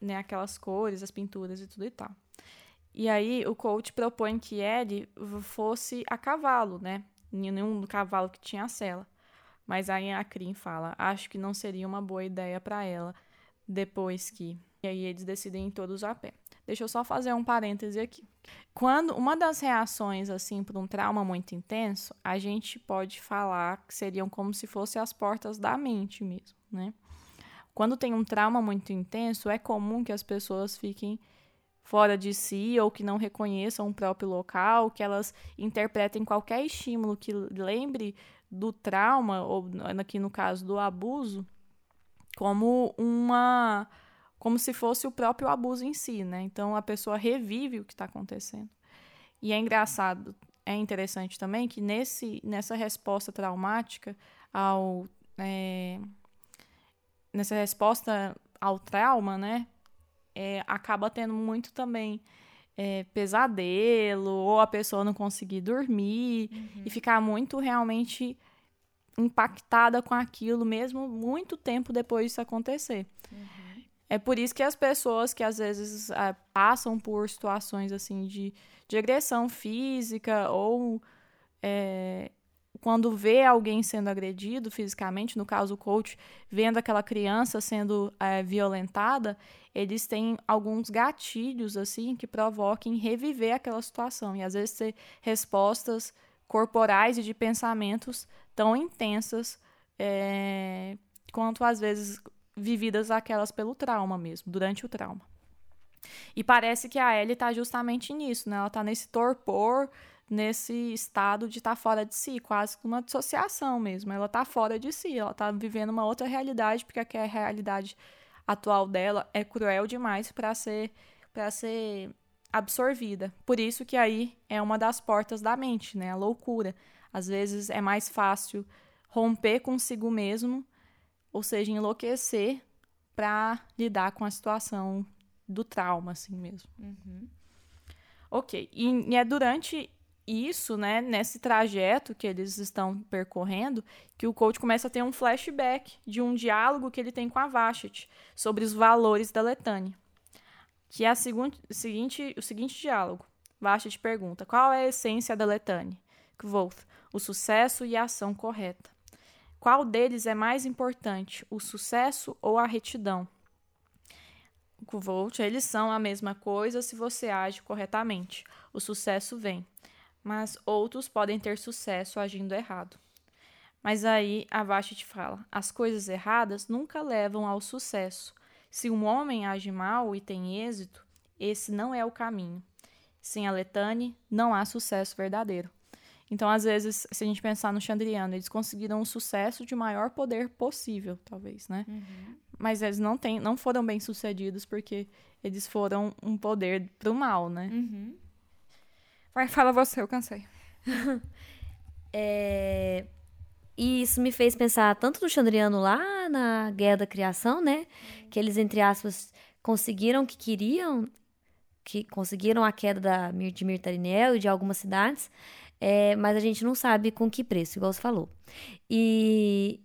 [SPEAKER 1] Né? Aquelas cores, as pinturas e tudo e tal. E aí o coach propõe que ele fosse a cavalo, né? Nenhum cavalo que tinha a cela. Mas aí a Krim fala: acho que não seria uma boa ideia para ela depois que. E aí eles decidem todos a pé. Deixa eu só fazer um parêntese aqui. Quando uma das reações assim para um trauma muito intenso, a gente pode falar que seriam como se fossem as portas da mente mesmo, né? Quando tem um trauma muito intenso, é comum que as pessoas fiquem fora de si ou que não reconheçam o próprio local, que elas interpretem qualquer estímulo que lembre do trauma, ou aqui no caso do abuso, como uma. Como se fosse o próprio abuso em si, né? Então a pessoa revive o que está acontecendo. E é engraçado, é interessante também que nesse, nessa resposta traumática ao. É, nessa resposta ao trauma, né? é, acaba tendo muito também é, pesadelo, ou a pessoa não conseguir dormir uhum. e ficar muito realmente impactada com aquilo, mesmo muito tempo depois disso acontecer. Uhum. É por isso que as pessoas que às vezes é, passam por situações assim de, de agressão física ou é, quando vê alguém sendo agredido fisicamente, no caso o coach, vendo aquela criança sendo é, violentada, eles têm alguns gatilhos assim que provoquem reviver aquela situação. E às vezes ter respostas corporais e de pensamentos tão intensas é, quanto às vezes vividas aquelas pelo trauma mesmo, durante o trauma. E parece que a Ellie está justamente nisso, né? Ela está nesse torpor nesse estado de estar tá fora de si, quase como uma dissociação mesmo. Ela está fora de si, ela está vivendo uma outra realidade, porque a realidade atual dela é cruel demais para ser para ser absorvida. Por isso que aí é uma das portas da mente, né? A loucura. Às vezes é mais fácil romper consigo mesmo, ou seja, enlouquecer para lidar com a situação do trauma, assim mesmo. Uhum. Ok. E, e é durante isso, né, nesse trajeto que eles estão percorrendo, que o coach começa a ter um flashback de um diálogo que ele tem com a Vashti sobre os valores da Letânia. Que é a seguinte, seguinte, o seguinte diálogo. Vashti pergunta: qual é a essência da Letânia? Kvoth, o sucesso e a ação correta. Qual deles é mais importante, o sucesso ou a retidão? Kvoth, eles são a mesma coisa se você age corretamente. O sucesso vem mas outros podem ter sucesso agindo errado. Mas aí a Vashti fala: as coisas erradas nunca levam ao sucesso. Se um homem age mal e tem êxito, esse não é o caminho. Sem a Letane, não há sucesso verdadeiro. Então, às vezes, se a gente pensar no Chandriano, eles conseguiram o sucesso de maior poder possível, talvez, né? Uhum. Mas eles não, têm, não foram bem sucedidos porque eles foram um poder pro mal, né?
[SPEAKER 2] Uhum.
[SPEAKER 1] Vai, fala você, eu cansei. (laughs)
[SPEAKER 2] é... E isso me fez pensar tanto no Chandriano lá na Guerra da Criação, né? Que eles, entre aspas, conseguiram o que queriam, que conseguiram a queda da, de Mirtarinel e de algumas cidades, é, mas a gente não sabe com que preço, igual você falou. E,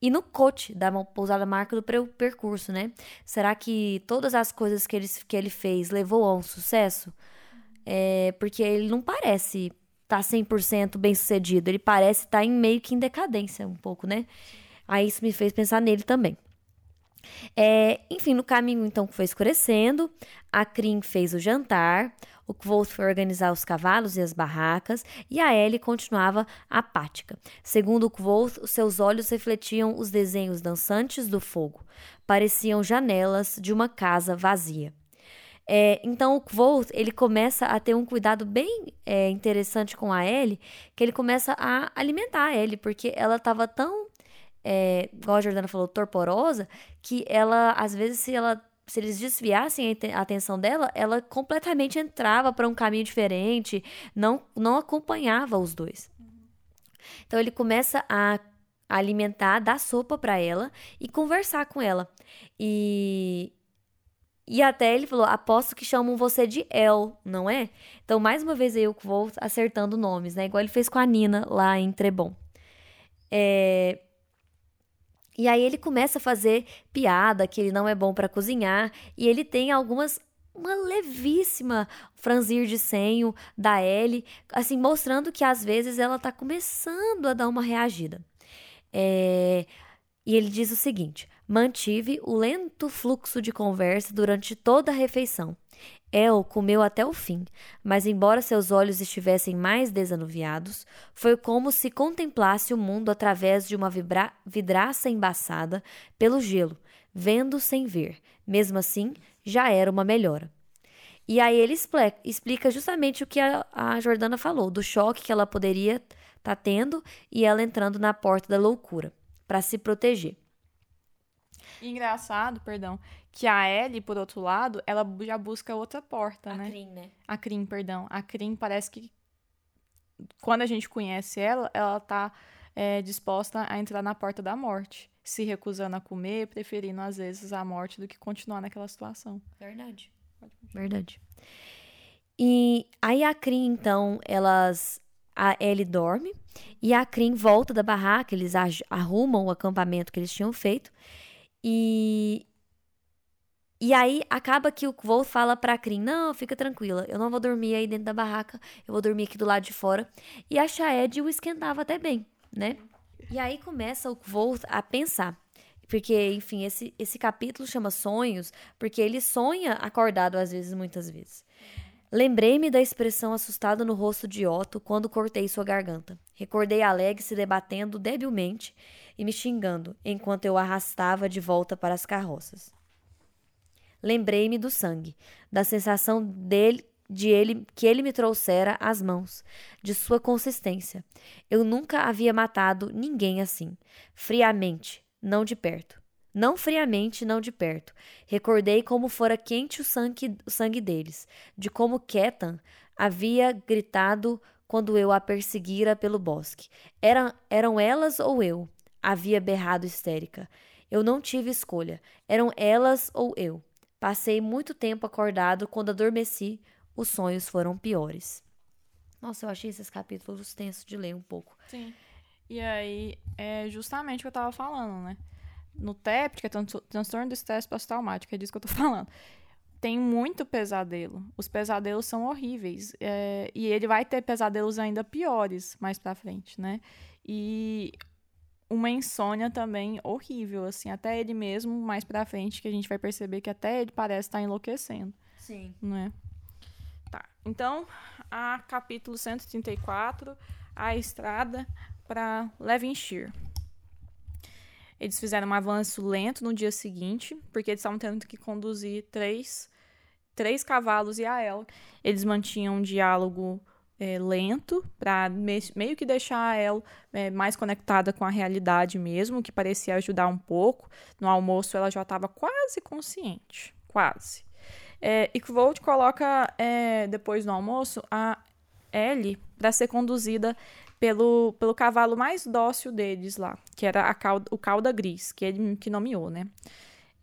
[SPEAKER 2] e no coach da pousada marca do percurso, né? Será que todas as coisas que ele, que ele fez levou a um sucesso? É, porque ele não parece estar tá 100% bem sucedido. Ele parece estar tá em meio que em decadência um pouco, né? Aí isso me fez pensar nele também. É, enfim, no caminho então foi escurecendo, a Krim fez o jantar, o Kvolt foi organizar os cavalos e as barracas, e a Ellie continuava apática. Segundo o Kvolt, seus olhos refletiam os desenhos dançantes do fogo. Pareciam janelas de uma casa vazia. É, então o Kvolt, ele começa a ter um cuidado bem é, interessante com a Ellie, que ele começa a alimentar a Ellie, porque ela estava tão, é, igual a Jordana falou, torporosa, que ela, às vezes, se ela se eles desviassem a atenção dela, ela completamente entrava para um caminho diferente, não, não acompanhava os dois. Então ele começa a alimentar, dar sopa para ela e conversar com ela. E e até ele falou: aposto que chamam você de El, não é? Então, mais uma vez eu vou acertando nomes, né? Igual ele fez com a Nina lá em Trebon. É... E aí ele começa a fazer piada que ele não é bom para cozinhar. E ele tem algumas. Uma levíssima franzir de senho da Ellie, assim, mostrando que às vezes ela tá começando a dar uma reagida. É... E ele diz o seguinte: Mantive o lento fluxo de conversa durante toda a refeição. El comeu até o fim, mas embora seus olhos estivessem mais desanuviados, foi como se contemplasse o mundo através de uma vidraça embaçada pelo gelo, vendo sem ver. Mesmo assim, já era uma melhora. E aí ele explica justamente o que a, a Jordana falou, do choque que ela poderia estar tá tendo e ela entrando na porta da loucura, para se proteger.
[SPEAKER 1] Engraçado, perdão, que a Ellie, por outro lado, ela já busca outra porta,
[SPEAKER 2] a
[SPEAKER 1] né?
[SPEAKER 2] A Crim, né?
[SPEAKER 1] A Crim, perdão. A Crim parece que quando a gente conhece ela, ela tá é, disposta a entrar na porta da morte, se recusando a comer, preferindo às vezes a morte do que continuar naquela situação.
[SPEAKER 2] Verdade. Verdade. E aí a Crim, então, elas a Ellie dorme e a Crim volta da barraca, eles arrumam o acampamento que eles tinham feito e e aí acaba que o Wolf fala pra Krin: Não, fica tranquila, eu não vou dormir aí dentro da barraca, eu vou dormir aqui do lado de fora. E a Shaed o esquentava até bem, né? E aí começa o Wolf a pensar. Porque, enfim, esse, esse capítulo chama Sonhos, porque ele sonha acordado às vezes, muitas vezes. Lembrei-me da expressão assustada no rosto de Otto quando cortei sua garganta. Recordei Aleg se debatendo debilmente e me xingando enquanto eu arrastava de volta para as carroças. Lembrei-me do sangue, da sensação dele de ele que ele me trouxera às mãos, de sua consistência. Eu nunca havia matado ninguém assim, friamente, não de perto. Não friamente, não de perto. Recordei como fora quente o sangue, o sangue deles, de como Ketan havia gritado quando eu a perseguira pelo bosque. Eram, eram elas ou eu? havia berrado histérica. Eu não tive escolha. Eram elas ou eu. Passei muito tempo acordado. Quando adormeci, os sonhos foram piores. Nossa, eu achei esses capítulos tensos de ler um pouco.
[SPEAKER 1] Sim. E aí, é justamente o que eu tava falando, né? No TEP, que é tran- transtorno do estresse pós-traumático, é disso que eu tô (laughs) falando. Tem muito pesadelo. Os pesadelos são horríveis. é, e ele vai ter pesadelos ainda piores mais pra frente, né? E uma insônia também horrível, assim. Até ele mesmo, mais pra frente, que a gente vai perceber que até ele parece estar enlouquecendo
[SPEAKER 2] Sim.
[SPEAKER 1] né? Tá. Então, a capítulo 134, a estrada para Levinshire. Eles fizeram um avanço lento no dia seguinte, porque eles estavam tendo que conduzir três, três cavalos e a ela. Eles mantinham um diálogo é, lento para meio que deixar a El é, mais conectada com a realidade mesmo, que parecia ajudar um pouco. No almoço ela já estava quase consciente, quase. É, e Kvold coloca é, depois no almoço a Ellie para ser conduzida pelo, pelo cavalo mais dócil deles lá, que era a cauda, o cauda gris, que ele que nomeou, né?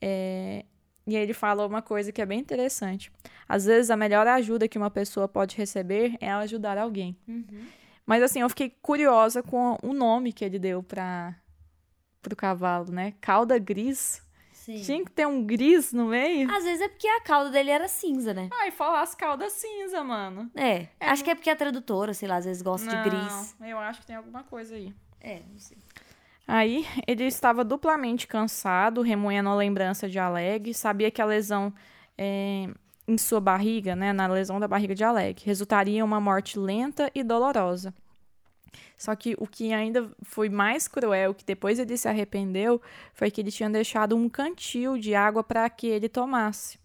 [SPEAKER 1] É, e ele fala uma coisa que é bem interessante. Às vezes a melhor ajuda que uma pessoa pode receber é ajudar alguém. Mas assim, eu fiquei curiosa com o nome que ele deu para o cavalo, né? Cauda gris.
[SPEAKER 2] Sim.
[SPEAKER 1] Tinha que ter um gris no meio.
[SPEAKER 2] Às vezes é porque a cauda dele era cinza, né?
[SPEAKER 1] Ai, falar as caudas cinza, mano.
[SPEAKER 2] É, acho que é porque a tradutora, sei lá, às vezes gosta de gris.
[SPEAKER 1] Não, eu acho que tem alguma coisa aí.
[SPEAKER 2] É, não sei.
[SPEAKER 1] Aí, ele estava duplamente cansado, remoendo a lembrança de Aleg, sabia que a lesão é, em sua barriga, né, na lesão da barriga de Aleg, resultaria em uma morte lenta e dolorosa. Só que o que ainda foi mais cruel, que depois ele se arrependeu, foi que ele tinha deixado um cantil de água para que ele tomasse.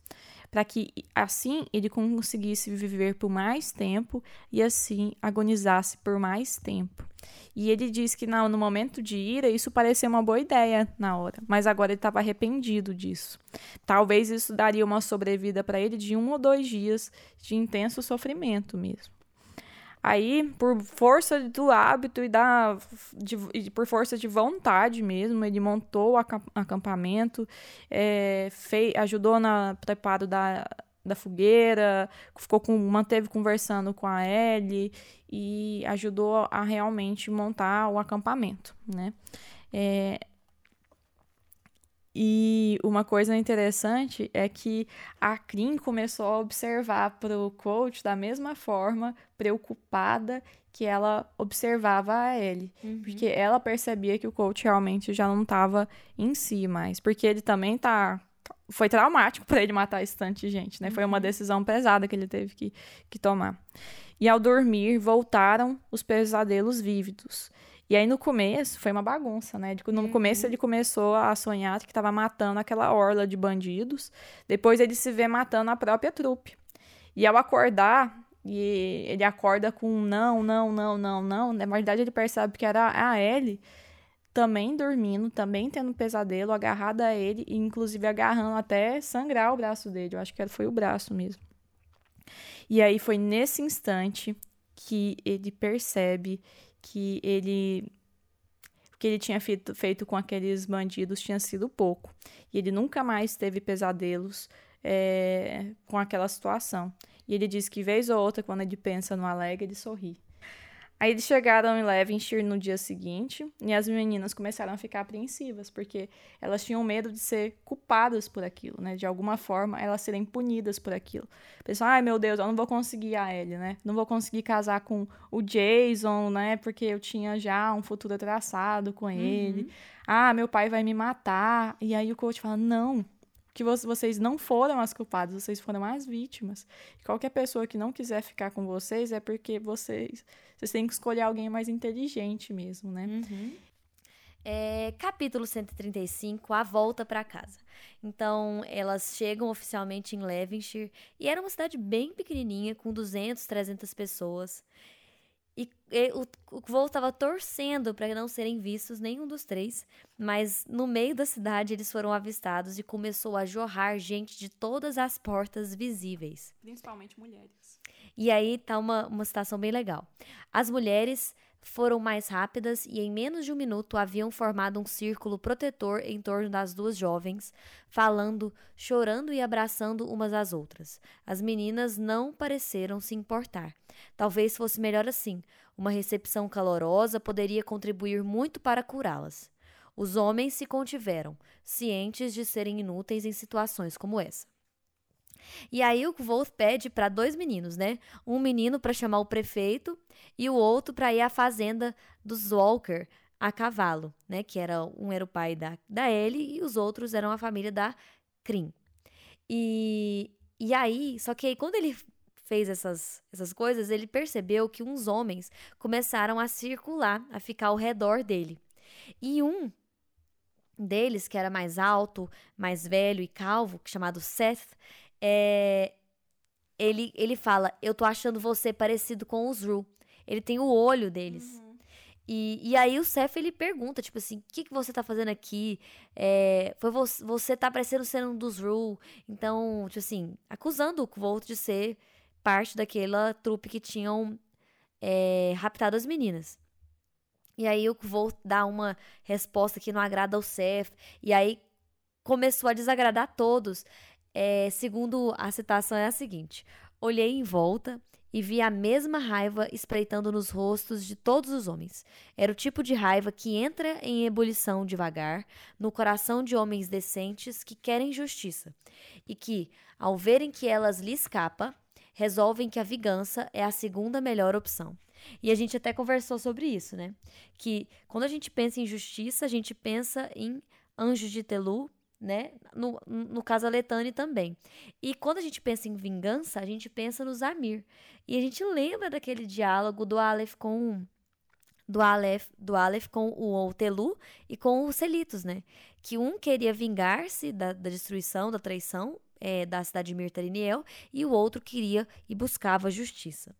[SPEAKER 1] Para que assim ele conseguisse viver por mais tempo e assim agonizasse por mais tempo. E ele diz que no momento de ira isso parecia uma boa ideia na hora, mas agora ele estava arrependido disso. Talvez isso daria uma sobrevida para ele de um ou dois dias de intenso sofrimento mesmo. Aí, por força do hábito e da, de, por força de vontade mesmo, ele montou o acampamento, é, fei, ajudou no preparo da, da fogueira, ficou com, manteve conversando com a Ellie e ajudou a realmente montar o acampamento, né? É, e uma coisa interessante é que a Crin começou a observar para o coach da mesma forma, preocupada que ela observava a Ellie. Uhum. Porque ela percebia que o coach realmente já não estava em si mais. Porque ele também tá. Foi traumático (laughs) para ele matar esse tanto de gente, né? Uhum. Foi uma decisão pesada que ele teve que, que tomar. E ao dormir, voltaram os pesadelos vívidos. E aí no começo foi uma bagunça, né? No uhum. começo ele começou a sonhar que estava matando aquela orla de bandidos. Depois ele se vê matando a própria trupe. E ao acordar, e ele acorda com não, não, não, não, não. Na verdade ele percebe que era a Ellie também dormindo, também tendo um pesadelo, agarrada a ele e inclusive agarrando até sangrar o braço dele. Eu acho que foi o braço mesmo. E aí foi nesse instante que ele percebe que ele o que ele tinha feito, feito com aqueles bandidos tinha sido pouco. E ele nunca mais teve pesadelos é, com aquela situação. E ele diz que vez ou outra, quando ele pensa no Alegre, ele sorri. Aí eles chegaram em Levenshire no dia seguinte e as meninas começaram a ficar apreensivas, porque elas tinham medo de ser culpadas por aquilo, né? De alguma forma, elas serem punidas por aquilo. Pensaram, ai meu Deus, eu não vou conseguir a Ellie, né? Não vou conseguir casar com o Jason, né? Porque eu tinha já um futuro traçado com ele. Uhum. Ah, meu pai vai me matar. E aí o coach fala, não, que vocês não foram as culpadas, vocês foram as vítimas. Qualquer pessoa que não quiser ficar com vocês é porque vocês, vocês têm que escolher alguém mais inteligente mesmo, né?
[SPEAKER 2] Uhum. É, capítulo 135, a volta para casa. Então, elas chegam oficialmente em Levenshire e era uma cidade bem pequenininha, com 200, 300 pessoas. E, e o, o voo estava torcendo para não serem vistos nenhum dos três, mas no meio da cidade eles foram avistados e começou a jorrar gente de todas as portas visíveis.
[SPEAKER 1] Principalmente mulheres.
[SPEAKER 2] E aí tá uma, uma situação bem legal. As mulheres foram mais rápidas e em menos de um minuto haviam formado um círculo protetor em torno das duas jovens, falando, chorando e abraçando umas às outras. As meninas não pareceram se importar. Talvez fosse melhor assim. Uma recepção calorosa poderia contribuir muito para curá-las. Os homens se contiveram, cientes de serem inúteis em situações como essa. E aí o Wolf pede para dois meninos, né? Um menino para chamar o prefeito e o outro para ir à fazenda dos Walker a cavalo, né? Que era um era o pai da, da Ellie e os outros eram a família da Crin. E, e aí, só que aí quando ele fez essas, essas coisas, ele percebeu que uns homens começaram a circular, a ficar ao redor dele. E um deles, que era mais alto, mais velho e calvo, chamado Seth, é, ele, ele fala: Eu tô achando você parecido com os Ru. Ele tem o olho deles. Uhum. E, e aí o Seth ele pergunta, tipo assim, o que, que você tá fazendo aqui? É, foi você, você tá parecendo ser um dos Ru. Então, tipo assim, acusando o Volt de ser parte daquela trupe que tinham é, raptado as meninas. E aí o Volt dá uma resposta que não agrada ao Seth. E aí começou a desagradar todos. É, segundo a citação, é a seguinte: Olhei em volta e vi a mesma raiva espreitando nos rostos de todos os homens. Era o tipo de raiva que entra em ebulição devagar no coração de homens decentes que querem justiça e que, ao verem que elas lhe escapa, resolvem que a vingança é a segunda melhor opção. E a gente até conversou sobre isso, né? Que quando a gente pensa em justiça, a gente pensa em anjos de Telu né? No, no caso, a Letane também. E quando a gente pensa em vingança, a gente pensa no Zamir. E a gente lembra daquele diálogo do Aleph com do Aleph, do Aleph com o Telu e com os Selitos, né? Que um queria vingar-se da, da, destruição, da traição é, da cidade de Mirtariniel e o outro queria e buscava justiça.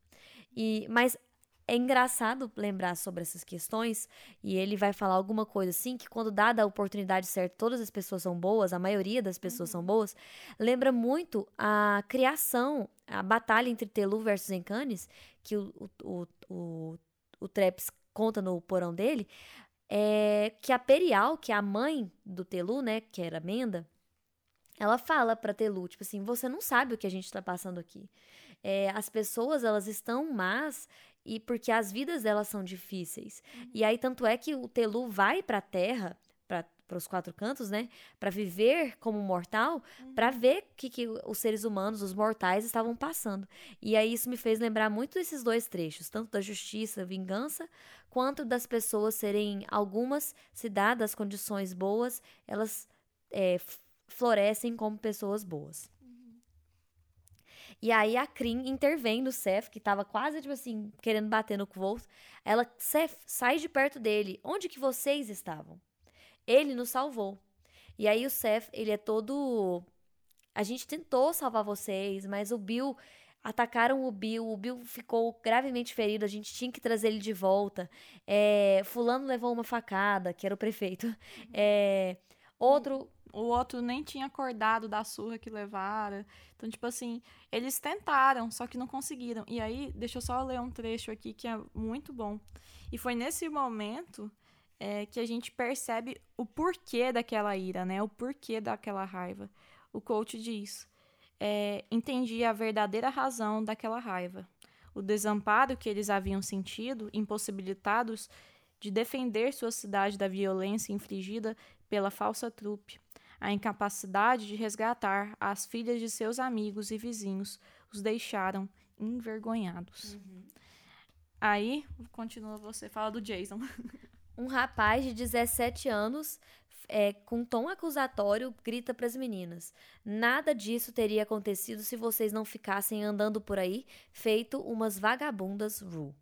[SPEAKER 2] E, mas é engraçado lembrar sobre essas questões e ele vai falar alguma coisa assim que quando dada a oportunidade certa todas as pessoas são boas, a maioria das pessoas uhum. são boas, lembra muito a criação, a batalha entre Telu versus Encanes, que o, o, o, o Treps conta no porão dele, é que a Perial, que é a mãe do Telu, né, que era Menda, ela fala pra Telu, tipo assim, você não sabe o que a gente tá passando aqui. É, as pessoas, elas estão más e porque as vidas delas são difíceis. Uhum. E aí tanto é que o Telu vai para a Terra, para os quatro cantos, né, para viver como mortal, uhum. para ver o que, que os seres humanos, os mortais estavam passando. E aí isso me fez lembrar muito desses dois trechos, tanto da justiça, vingança, quanto das pessoas serem algumas se dadas condições boas, elas é, florescem como pessoas boas. E aí a Krim intervém no Seth, que tava quase, tipo assim, querendo bater no Kvoth. Ela, Seth, sai de perto dele. Onde que vocês estavam? Ele nos salvou. E aí o Seth, ele é todo... A gente tentou salvar vocês, mas o Bill... Atacaram o Bill, o Bill ficou gravemente ferido, a gente tinha que trazer ele de volta. É, fulano levou uma facada, que era o prefeito. (laughs) É, outro
[SPEAKER 1] o outro nem tinha acordado da surra que levaram. Então, tipo assim, eles tentaram, só que não conseguiram. E aí, deixa eu só ler um trecho aqui que é muito bom. E foi nesse momento é, que a gente percebe o porquê daquela ira, né? O porquê daquela raiva. O coach diz: é, entendi a verdadeira razão daquela raiva. O desamparo que eles haviam sentido, impossibilitados de defender sua cidade da violência infligida pela falsa trupe a incapacidade de resgatar as filhas de seus amigos e vizinhos os deixaram envergonhados. Uhum. Aí, continua você, fala do Jason. (laughs)
[SPEAKER 2] Um rapaz de 17 anos, é, com tom acusatório, grita para as meninas: Nada disso teria acontecido se vocês não ficassem andando por aí, feito umas vagabundas Ru.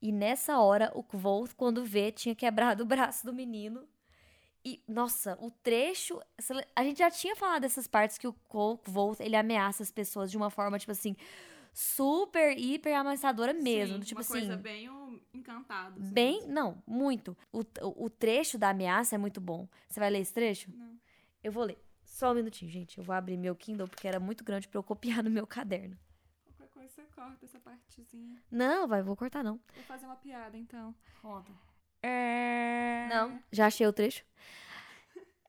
[SPEAKER 2] E nessa hora, o Kvolt, quando vê, tinha quebrado o braço do menino e, nossa, o trecho. A gente já tinha falado dessas partes que o Coke Volt ele ameaça as pessoas de uma forma, tipo assim, super, hiper ameaçadora mesmo. Sim, tipo
[SPEAKER 1] uma
[SPEAKER 2] assim.
[SPEAKER 1] Coisa bem encantado.
[SPEAKER 2] Assim bem. Mesmo. Não, muito. O, o, o, trecho da ameaça é muito bom. Você vai ler esse trecho?
[SPEAKER 1] Não.
[SPEAKER 2] Eu vou ler. Só um minutinho, gente. Eu vou abrir meu Kindle porque era muito grande para eu copiar no meu caderno.
[SPEAKER 1] Qualquer coisa você corta essa partezinha.
[SPEAKER 2] Não, vai, vou cortar não.
[SPEAKER 1] Vou fazer uma piada, então.
[SPEAKER 2] Conta.
[SPEAKER 1] É...
[SPEAKER 2] Não, já achei o trecho.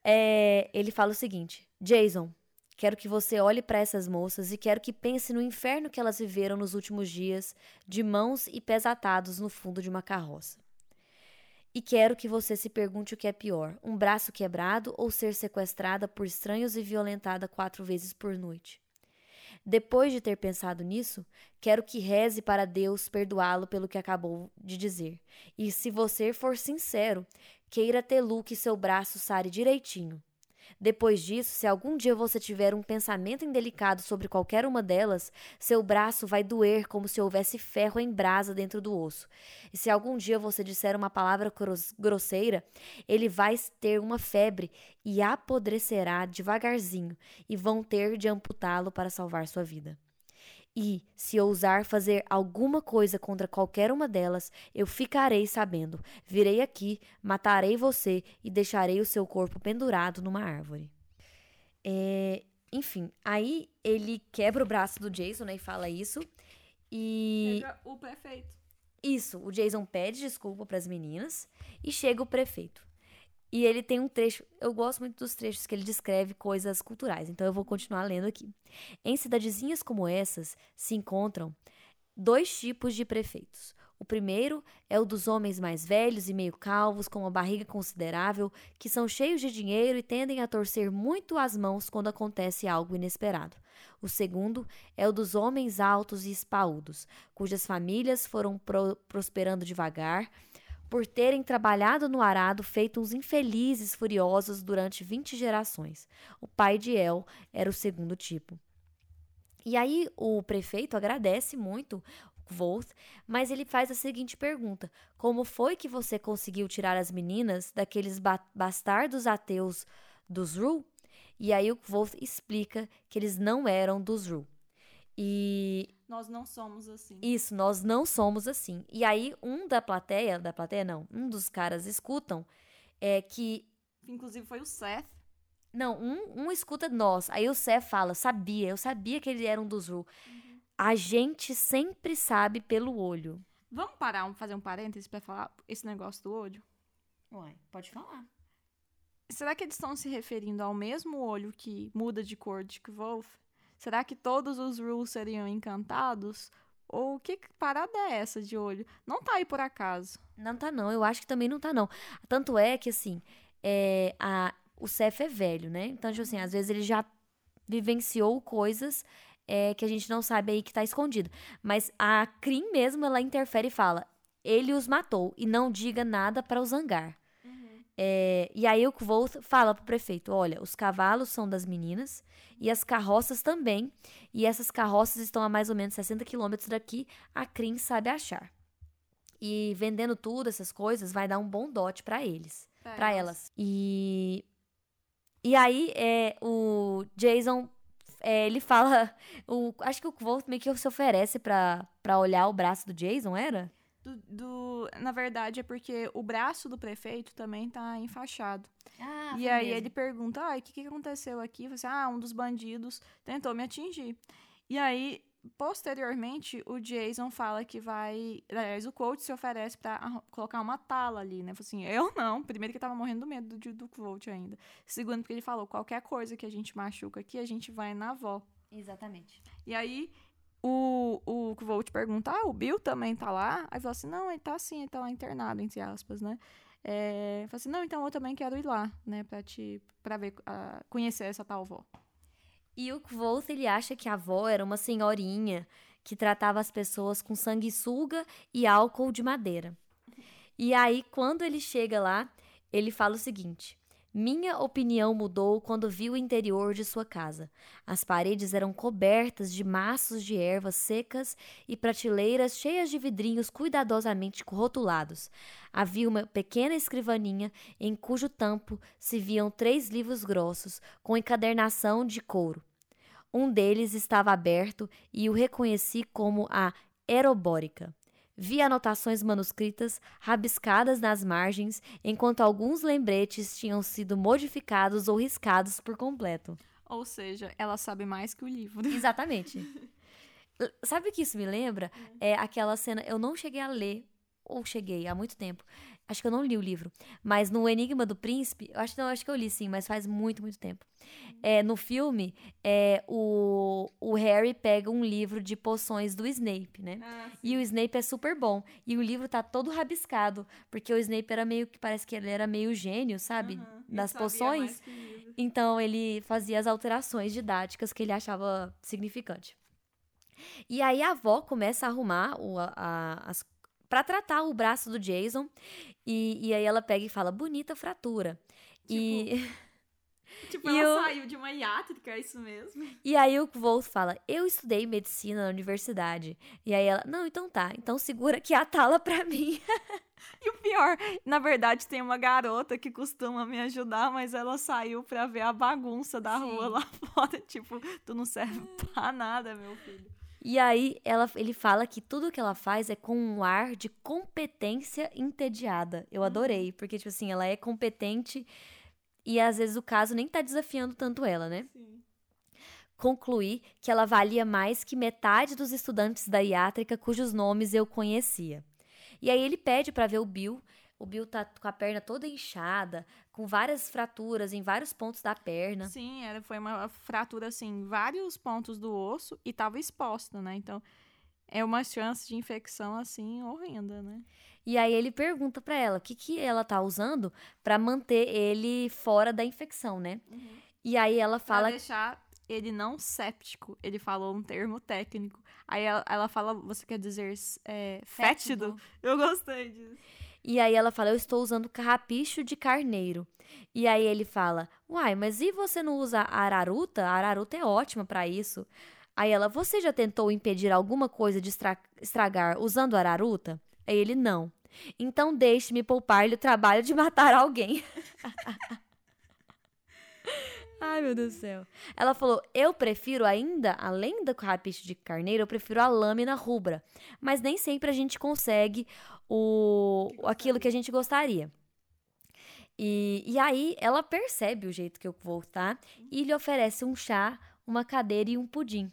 [SPEAKER 2] É, ele fala o seguinte: Jason, quero que você olhe para essas moças e quero que pense no inferno que elas viveram nos últimos dias, de mãos e pés atados no fundo de uma carroça. E quero que você se pergunte o que é pior: um braço quebrado ou ser sequestrada por estranhos e violentada quatro vezes por noite. Depois de ter pensado nisso, quero que reze para Deus perdoá-lo pelo que acabou de dizer. E se você for sincero, queira ter que seu braço sare direitinho. Depois disso, se algum dia você tiver um pensamento indelicado sobre qualquer uma delas, seu braço vai doer como se houvesse ferro em brasa dentro do osso. E se algum dia você disser uma palavra grosseira, ele vai ter uma febre e apodrecerá devagarzinho, e vão ter de amputá-lo para salvar sua vida. E, se ousar fazer alguma coisa contra qualquer uma delas, eu ficarei sabendo. Virei aqui, matarei você e deixarei o seu corpo pendurado numa árvore. É, enfim, aí ele quebra o braço do Jason, né, e fala isso. E.
[SPEAKER 1] Chega o prefeito.
[SPEAKER 2] Isso, o Jason pede desculpa para as meninas e chega o prefeito. E ele tem um trecho, eu gosto muito dos trechos que ele descreve coisas culturais, então eu vou continuar lendo aqui. Em cidadezinhas como essas se encontram dois tipos de prefeitos. O primeiro é o dos homens mais velhos e meio calvos, com uma barriga considerável, que são cheios de dinheiro e tendem a torcer muito as mãos quando acontece algo inesperado. O segundo é o dos homens altos e espaúdos, cujas famílias foram pro prosperando devagar por terem trabalhado no arado feito uns infelizes furiosos durante 20 gerações. O pai de El era o segundo tipo. E aí o prefeito agradece muito Volt, mas ele faz a seguinte pergunta: Como foi que você conseguiu tirar as meninas daqueles ba bastardos ateus dos Ru? E aí o Volt explica que eles não eram dos Ru. E
[SPEAKER 1] nós não somos assim.
[SPEAKER 2] Isso, nós não somos assim. E aí, um da plateia, da plateia não, um dos caras escutam é que.
[SPEAKER 1] Inclusive foi o Seth.
[SPEAKER 2] Não, um, um escuta nós. Aí o Seth fala: sabia, eu sabia que ele era um dos Ru. Uhum. A gente sempre sabe pelo olho.
[SPEAKER 1] Vamos parar, fazer um parênteses para falar esse negócio do olho?
[SPEAKER 2] Uai, pode falar.
[SPEAKER 1] Será que eles estão se referindo ao mesmo olho que muda de cor de Wolf? Será que todos os rules seriam encantados? Ou que parada é essa de olho? Não tá aí por acaso.
[SPEAKER 2] Não tá não, eu acho que também não tá não. Tanto é que assim, é, a, o Cef é velho, né? Então, tipo assim, às vezes ele já vivenciou coisas é, que a gente não sabe aí que tá escondido. Mas a Krim mesmo, ela interfere e fala, ele os matou e não diga nada para o zangar. É, e aí o Kvolt fala pro prefeito: olha, os cavalos são das meninas e as carroças também. E essas carroças estão a mais ou menos 60 quilômetros daqui. A Crin sabe achar. E vendendo tudo, essas coisas, vai dar um bom dote para eles. Para elas. E. E aí é, o Jason. É, ele fala. (laughs) O, acho que o Kvolt meio que se oferece para olhar o braço do Jason, era?
[SPEAKER 1] Do, do, Na verdade, é porque o braço do prefeito também tá enfaixado.
[SPEAKER 2] Ah,
[SPEAKER 1] e aí mesmo. ele pergunta: ah, o que, que aconteceu aqui? Você, ah, um dos bandidos tentou me atingir. E aí, posteriormente, o Jason fala que vai. Aliás, o coach se oferece para colocar uma tala ali, né? Assim: eu não. Primeiro, que eu tava morrendo do medo do, do coach ainda. Segundo, porque ele falou: qualquer coisa que a gente machuca aqui, a gente vai na avó.
[SPEAKER 2] Exatamente.
[SPEAKER 1] E aí o, o Volt pergunta, ah, o Bill também tá lá? Aí fala assim, não, ele tá assim, ele tá lá internado, entre aspas, né? É, fala assim, não, então eu também quero ir lá, né, pra, te, pra ver, conhecer essa tal avó.
[SPEAKER 2] E o Volt, ele acha que a avó era uma senhorinha que tratava as pessoas com sanguessuga e álcool de madeira. E aí, quando ele chega lá, ele fala o seguinte: minha opinião mudou quando vi o interior de sua casa. As paredes eram cobertas de maços de ervas secas e prateleiras cheias de vidrinhos cuidadosamente rotulados. Havia uma pequena escrivaninha em cujo tampo se viam três livros grossos com encadernação de couro. Um deles estava aberto e o reconheci como a Aerobórica. Vi anotações manuscritas rabiscadas nas margens, enquanto alguns lembretes tinham sido modificados ou riscados por completo.
[SPEAKER 1] Ou seja, ela sabe mais que o livro. (laughs)
[SPEAKER 2] Exatamente. Sabe o que isso me lembra? É aquela cena. Eu não cheguei a ler, ou cheguei há muito tempo. Acho que eu não li o livro. Mas no Enigma do Príncipe, eu acho, não, acho que eu li sim, mas faz muito, muito tempo. É, no filme, é, o, o Harry pega um livro de poções do Snape, né?
[SPEAKER 1] Ah,
[SPEAKER 2] E o Snape é super bom. E o livro tá todo rabiscado. Porque o Snape era meio que. Parece que ele era meio gênio, sabe? Das poções. Então ele fazia as alterações didáticas que ele achava significante. E aí a avó começa a arrumar o, a- as para tratar o braço do Jason e, e aí ela pega e fala bonita fratura. E,
[SPEAKER 1] Tipo, (laughs)
[SPEAKER 2] E
[SPEAKER 1] ela
[SPEAKER 2] eu-
[SPEAKER 1] saiu de uma iátrica, é isso mesmo.
[SPEAKER 2] e aí o Wolf fala eu estudei medicina na universidade. E aí ela não então tá então segura que a tala pra mim. (laughs)
[SPEAKER 1] E o pior, na verdade, tem uma garota que costuma me ajudar, mas ela saiu pra ver a bagunça da
[SPEAKER 2] Sim.
[SPEAKER 1] rua lá (laughs) fora. Tipo, tu não serve pra nada, meu filho.
[SPEAKER 2] E aí ela, ele fala que tudo que ela faz é com um ar de competência entediada. Eu adorei, porque, tipo assim, ela é competente e às vezes o caso nem tá desafiando tanto ela, né?
[SPEAKER 1] Sim.
[SPEAKER 2] Concluí que ela valia mais que metade dos estudantes da iátrica cujos nomes eu conhecia. E aí ele pede pra ver o Bill. O Bill tá com a perna toda inchada, com várias fraturas em vários pontos da perna.
[SPEAKER 1] Sim, era, foi uma fratura, assim, em vários pontos do osso e tava exposto, né? Então, é uma chance de infecção, assim, horrenda, né?
[SPEAKER 2] E aí ele pergunta pra ela o que, que ela tá usando pra manter ele fora da infecção, né? E aí ela
[SPEAKER 1] Pra
[SPEAKER 2] fala
[SPEAKER 1] deixar ele não séptico, ele falou um termo técnico. Aí ela, ela fala, você quer dizer é, fétido? Eu gostei disso.
[SPEAKER 2] E aí ela fala, eu estou usando carrapicho de carneiro. E aí ele fala, uai, mas e você não usa araruta? A araruta é ótima pra isso. Aí ela, você já tentou impedir alguma coisa de estra- estragar usando araruta? Aí ele, não. Então deixe-me poupar-lhe o trabalho de matar alguém. (laughs) Ai, meu Deus do céu. Ela falou: Eu prefiro ainda, além do carrapicho de carneiro, eu prefiro a lâmina rubra. Mas nem sempre a gente consegue o aquilo que a gente gostaria. E, e aí ela percebe o jeito que eu vou, tá? E lhe oferece um chá, uma cadeira e um pudim.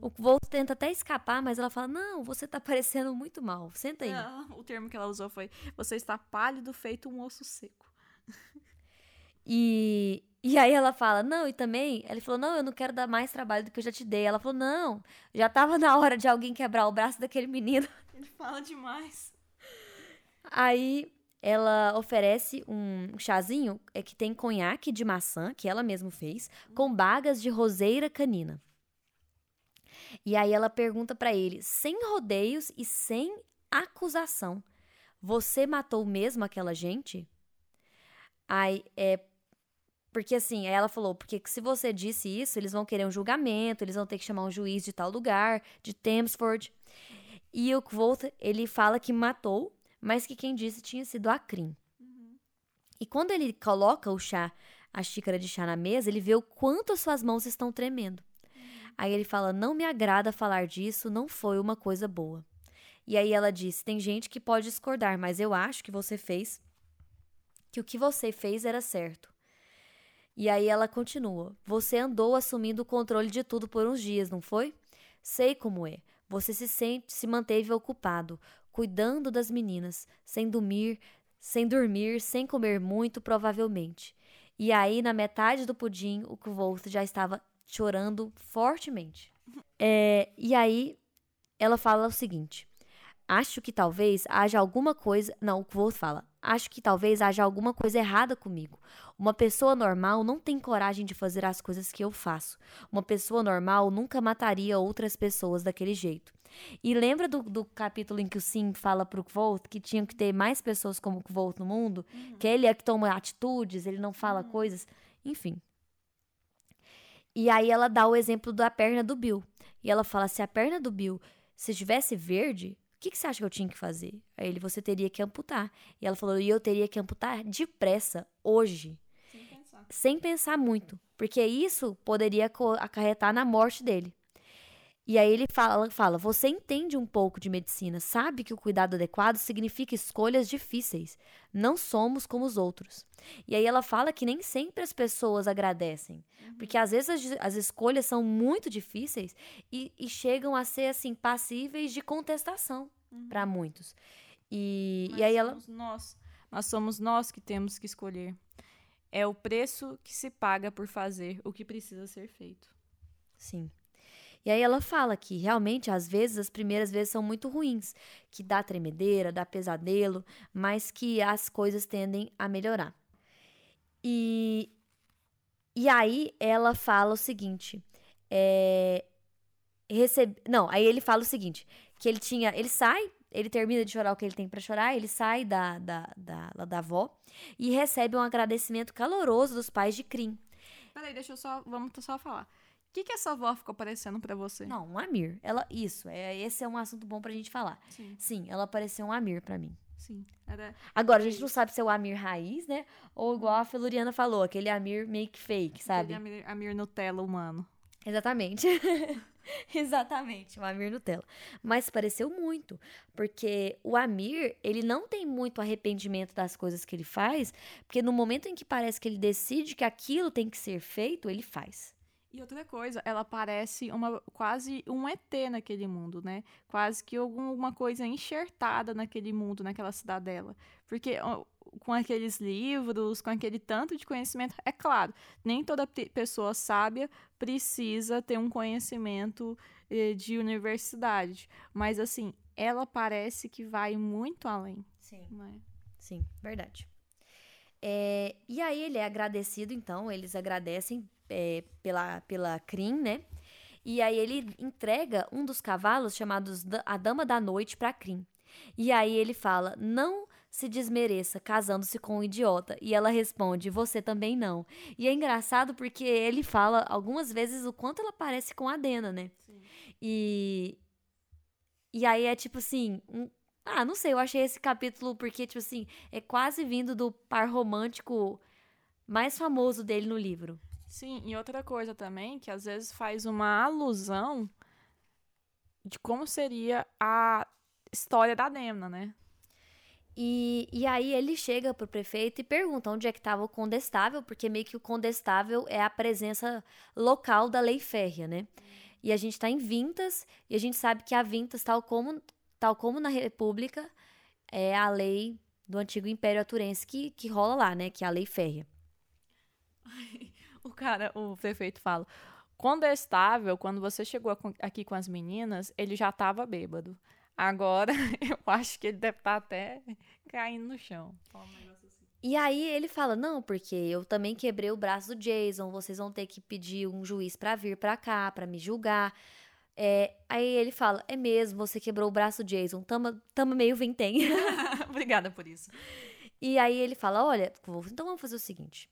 [SPEAKER 2] O Wolf tenta até escapar, mas ela fala: Não, você tá (laughs) parecendo muito mal. Senta aí.
[SPEAKER 1] O termo que ela usou foi: você está pálido feito um osso seco.
[SPEAKER 2] E, e aí ela fala, não, e também, ele falou, não, eu não quero dar mais trabalho do que eu já te dei. Ela falou, não, já tava (laughs) na hora de alguém quebrar o braço daquele menino. (laughs)
[SPEAKER 1] Ele fala demais.
[SPEAKER 2] Aí ela oferece um chazinho é, que tem conhaque de maçã, que ela mesma fez, com bagas de roseira canina. E aí ela pergunta pra ele, sem rodeios e sem acusação, você matou mesmo aquela gente? Aí, é, porque assim, aí ela falou, porque se você disse isso, eles vão querer um julgamento, eles vão ter que chamar um juiz de tal lugar, de Thamesford. E o Kvolt, ele fala que matou, mas que quem disse tinha sido a Crim. E quando ele coloca o chá, a xícara de chá na mesa, ele vê o quanto as suas mãos estão tremendo. Aí ele fala: Não me agrada falar disso, não foi uma coisa boa. E aí ela diz: Tem gente que pode discordar, mas eu acho que você fez. Que o que você fez era certo. E aí ela continua: Você andou assumindo o controle de tudo por uns dias, não foi? Sei como é. Você se sente, se manteve ocupado, cuidando das meninas, sem dormir, sem dormir, sem comer muito, provavelmente. E aí, na metade do pudim, o Kvolt já estava chorando fortemente. É, e aí, ela fala o seguinte: Acho que talvez haja alguma coisa. Não, o Kvolt fala. Acho que talvez haja alguma coisa errada comigo. Uma pessoa normal não tem coragem de fazer as coisas que eu faço. Uma pessoa normal nunca mataria outras pessoas daquele jeito. E lembra do, do capítulo em que o Sim fala pro Kvolt que tinham que ter mais pessoas como o Kvolt no mundo? Que ele é que toma atitudes, ele não fala coisas. Enfim. E aí ela dá o exemplo da perna do Bill. E ela fala: se a perna do Bill se estivesse verde, que, que você acha que eu tinha que fazer? Aí ele, você teria que amputar. E ela falou: e eu teria que amputar depressa, hoje,
[SPEAKER 1] Sem pensar.
[SPEAKER 2] sem pensar muito, porque isso poderia acarretar na morte dele. E aí ele fala, fala: Você entende um pouco de medicina, sabe que o cuidado adequado significa escolhas difíceis. Não somos como os outros. E aí ela fala que nem sempre as pessoas agradecem. Porque às vezes as, as escolhas são muito difíceis e, e chegam a ser assim passíveis de contestação para muitos. E,
[SPEAKER 1] Mas
[SPEAKER 2] e aí ela.
[SPEAKER 1] somos nós, mas somos nós que temos que escolher. É o preço que se paga por fazer o que precisa ser feito.
[SPEAKER 2] Sim. E aí ela fala que realmente às vezes as primeiras vezes são muito ruins, que dá tremedeira, dá pesadelo, mas que as coisas tendem a melhorar. E e aí ela fala o seguinte, é, recebe, não, aí ele fala o seguinte, que ele tinha, ele sai, ele termina de chorar o que ele tem pra chorar, ele sai da da, da, da avó e recebe um agradecimento caloroso dos pais de Crim.
[SPEAKER 1] Peraí, deixa eu só. Vamos só falar. O que, que essa avó ficou parecendo pra você?
[SPEAKER 2] Não, um Amir. Ela, isso, é, esse é um assunto bom pra gente falar.
[SPEAKER 1] Sim,
[SPEAKER 2] Sim, ela pareceu um Amir pra mim.
[SPEAKER 1] sim. Era...
[SPEAKER 2] Agora, a gente não sabe se é o Amir raiz, né? Ou igual a Feluriana falou, aquele Amir que fake, sabe?
[SPEAKER 1] Aquele Amir, Amir Nutella humano.
[SPEAKER 2] Exatamente. (laughs) Exatamente, o Amir Nutella. Mas pareceu muito, porque o Amir, ele não tem muito arrependimento das coisas que ele faz, porque no momento em que parece que ele decide que aquilo tem que ser feito, ele faz.
[SPEAKER 1] E outra coisa, ela parece uma quase um ET naquele mundo, né? Quase que alguma coisa enxertada naquele mundo, naquela cidadela. Porque com aqueles livros, com aquele tanto de conhecimento, é claro, nem toda pe- pessoa sábia precisa ter um conhecimento eh, de universidade. Mas assim, ela parece que vai muito além,
[SPEAKER 2] Sim.
[SPEAKER 1] né?
[SPEAKER 2] Sim, verdade. É, e aí ele é agradecido, então, eles agradecem é, pela, pela Crim, né? E aí ele entrega um dos cavalos chamados a Dama da Noite pra Crim. E aí ele fala, não se desmereça casando-se com um idiota. E ela responde, você também não. E é engraçado porque ele fala algumas vezes o quanto ela parece com a Dena, né?
[SPEAKER 1] Sim.
[SPEAKER 2] E. E aí é tipo assim. um- ah, não sei, eu achei esse capítulo porque, tipo assim, é quase vindo do par romântico mais famoso dele no livro.
[SPEAKER 1] Sim, e outra coisa também, que às vezes faz uma alusão de como seria a história da Demna, né?
[SPEAKER 2] E, e aí ele chega pro prefeito e pergunta onde é que tava o condestável, porque meio que o condestável é a presença local da lei férrea, né? E a gente tá em Vintas, e a gente sabe que a Vintas, tal como, tal como na República, é a lei do antigo Império Aturense que, que rola lá, né? Que é a lei férrea.
[SPEAKER 1] O cara, o prefeito fala: condestável, quando você chegou aqu- aqui com as meninas, ele já tava bêbado. Agora, (laughs) eu acho que ele deve estar até caindo no chão. Assim.
[SPEAKER 2] E aí ele fala: "Não, porque eu também quebrei o braço do Jason, vocês vão ter que pedir um juiz pra vir pra cá, pra me julgar". É, aí ele fala: "É mesmo, você quebrou o braço do Jason. Tamo, tamo meio vintém". (laughs) (laughs)
[SPEAKER 1] Obrigada por isso.
[SPEAKER 2] e aí ele fala: "Olha, então vamos fazer o seguinte.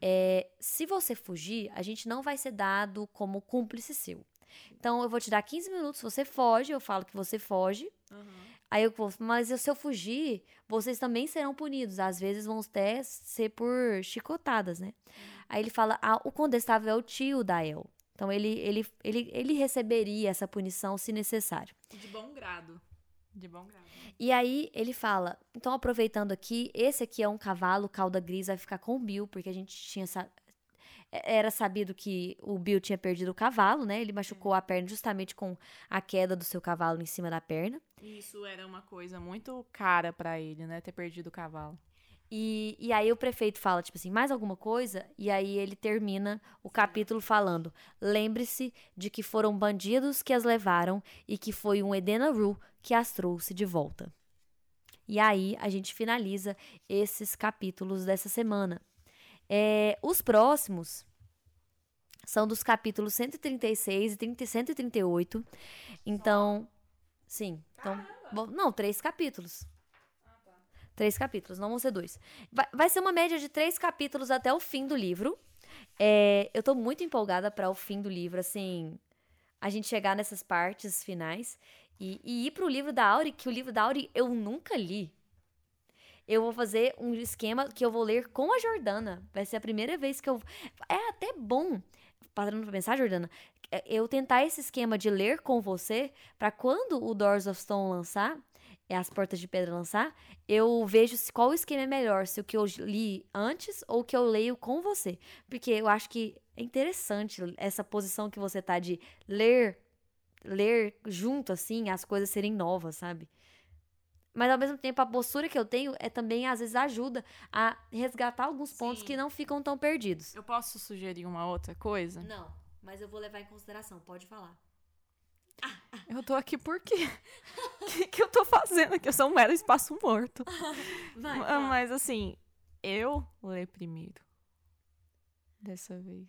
[SPEAKER 2] É, se você fugir, a gente não vai ser dado como cúmplice seu. Então eu vou te dar 15 minutos, você foge, eu falo que você foge. Aí eu vou, mas se eu fugir, vocês também serão punidos. Às vezes vão até ser por chicotadas, né? Aí ele fala: ah, o condestável é o tio da El. Então ele, ele, ele, ele receberia essa punição se necessário.
[SPEAKER 1] De bom grado. De bom grado.
[SPEAKER 2] E aí ele fala: então aproveitando aqui, esse aqui é um cavalo, cauda gris, vai ficar com o Bill, porque a gente tinha. sa- Era sabido que o Bill tinha perdido o cavalo, né? Ele machucou a perna justamente com a queda do seu cavalo em cima da perna.
[SPEAKER 1] Isso era uma coisa muito cara pra ele, né? Ter perdido o cavalo.
[SPEAKER 2] E, e aí o prefeito fala, tipo assim, mais alguma coisa? E aí ele termina o capítulo falando: lembre-se de que foram bandidos que as levaram e que foi um Edena Ru que as trouxe de volta. E aí a gente finaliza esses capítulos dessa semana. É, os próximos são dos capítulos 136 e 30 138. Então, sim. Então, bom, não, três capítulos. Três capítulos, não vão ser dois. Vai, vai ser uma média de três capítulos até o fim do livro. É, eu tô muito empolgada para o fim do livro, assim, a gente chegar nessas partes finais e, e ir pro livro da Auri, que o livro da Auri eu nunca li. Eu vou fazer um esquema que eu vou ler com a Jordana. Vai ser a primeira vez que eu. É até bom parando pra pensar, Jordana, é, eu tentar esse esquema de ler com você, para quando o Doors of Stone lançar, é as Portas de Pedra lançar, eu vejo se, qual esquema é melhor, se o que eu li antes ou o que eu leio com você. Porque eu acho que é interessante essa posição que você tá de ler, ler junto, assim, as coisas serem novas, sabe? Mas ao mesmo tempo, a postura que eu tenho é também, às vezes, ajuda a resgatar alguns pontos
[SPEAKER 1] Sim.
[SPEAKER 2] que não ficam tão perdidos.
[SPEAKER 1] Eu posso sugerir uma outra coisa?
[SPEAKER 2] Não, mas eu vou levar em consideração, pode falar.
[SPEAKER 1] Eu tô aqui por quê? O (laughs) que, que eu tô fazendo aqui? Eu sou um mero espaço morto. (laughs)
[SPEAKER 2] Vai,
[SPEAKER 1] Ah, Mas assim, eu ler primeiro. Dessa vez.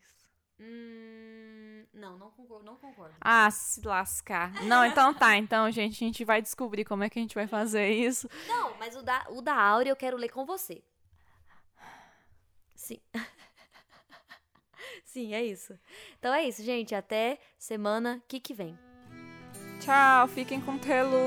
[SPEAKER 2] Hum, não, não concordo, não concordo.
[SPEAKER 1] Ah, se lascar. Não, então tá. Então, gente, a gente vai descobrir como é que a gente vai fazer isso.
[SPEAKER 2] Não, mas o da, o da Áurea eu quero ler com você. Sim. (laughs) Sim, é isso. Então é isso, gente. Até semana que que vem.
[SPEAKER 1] Tchau, fiquem com Telu.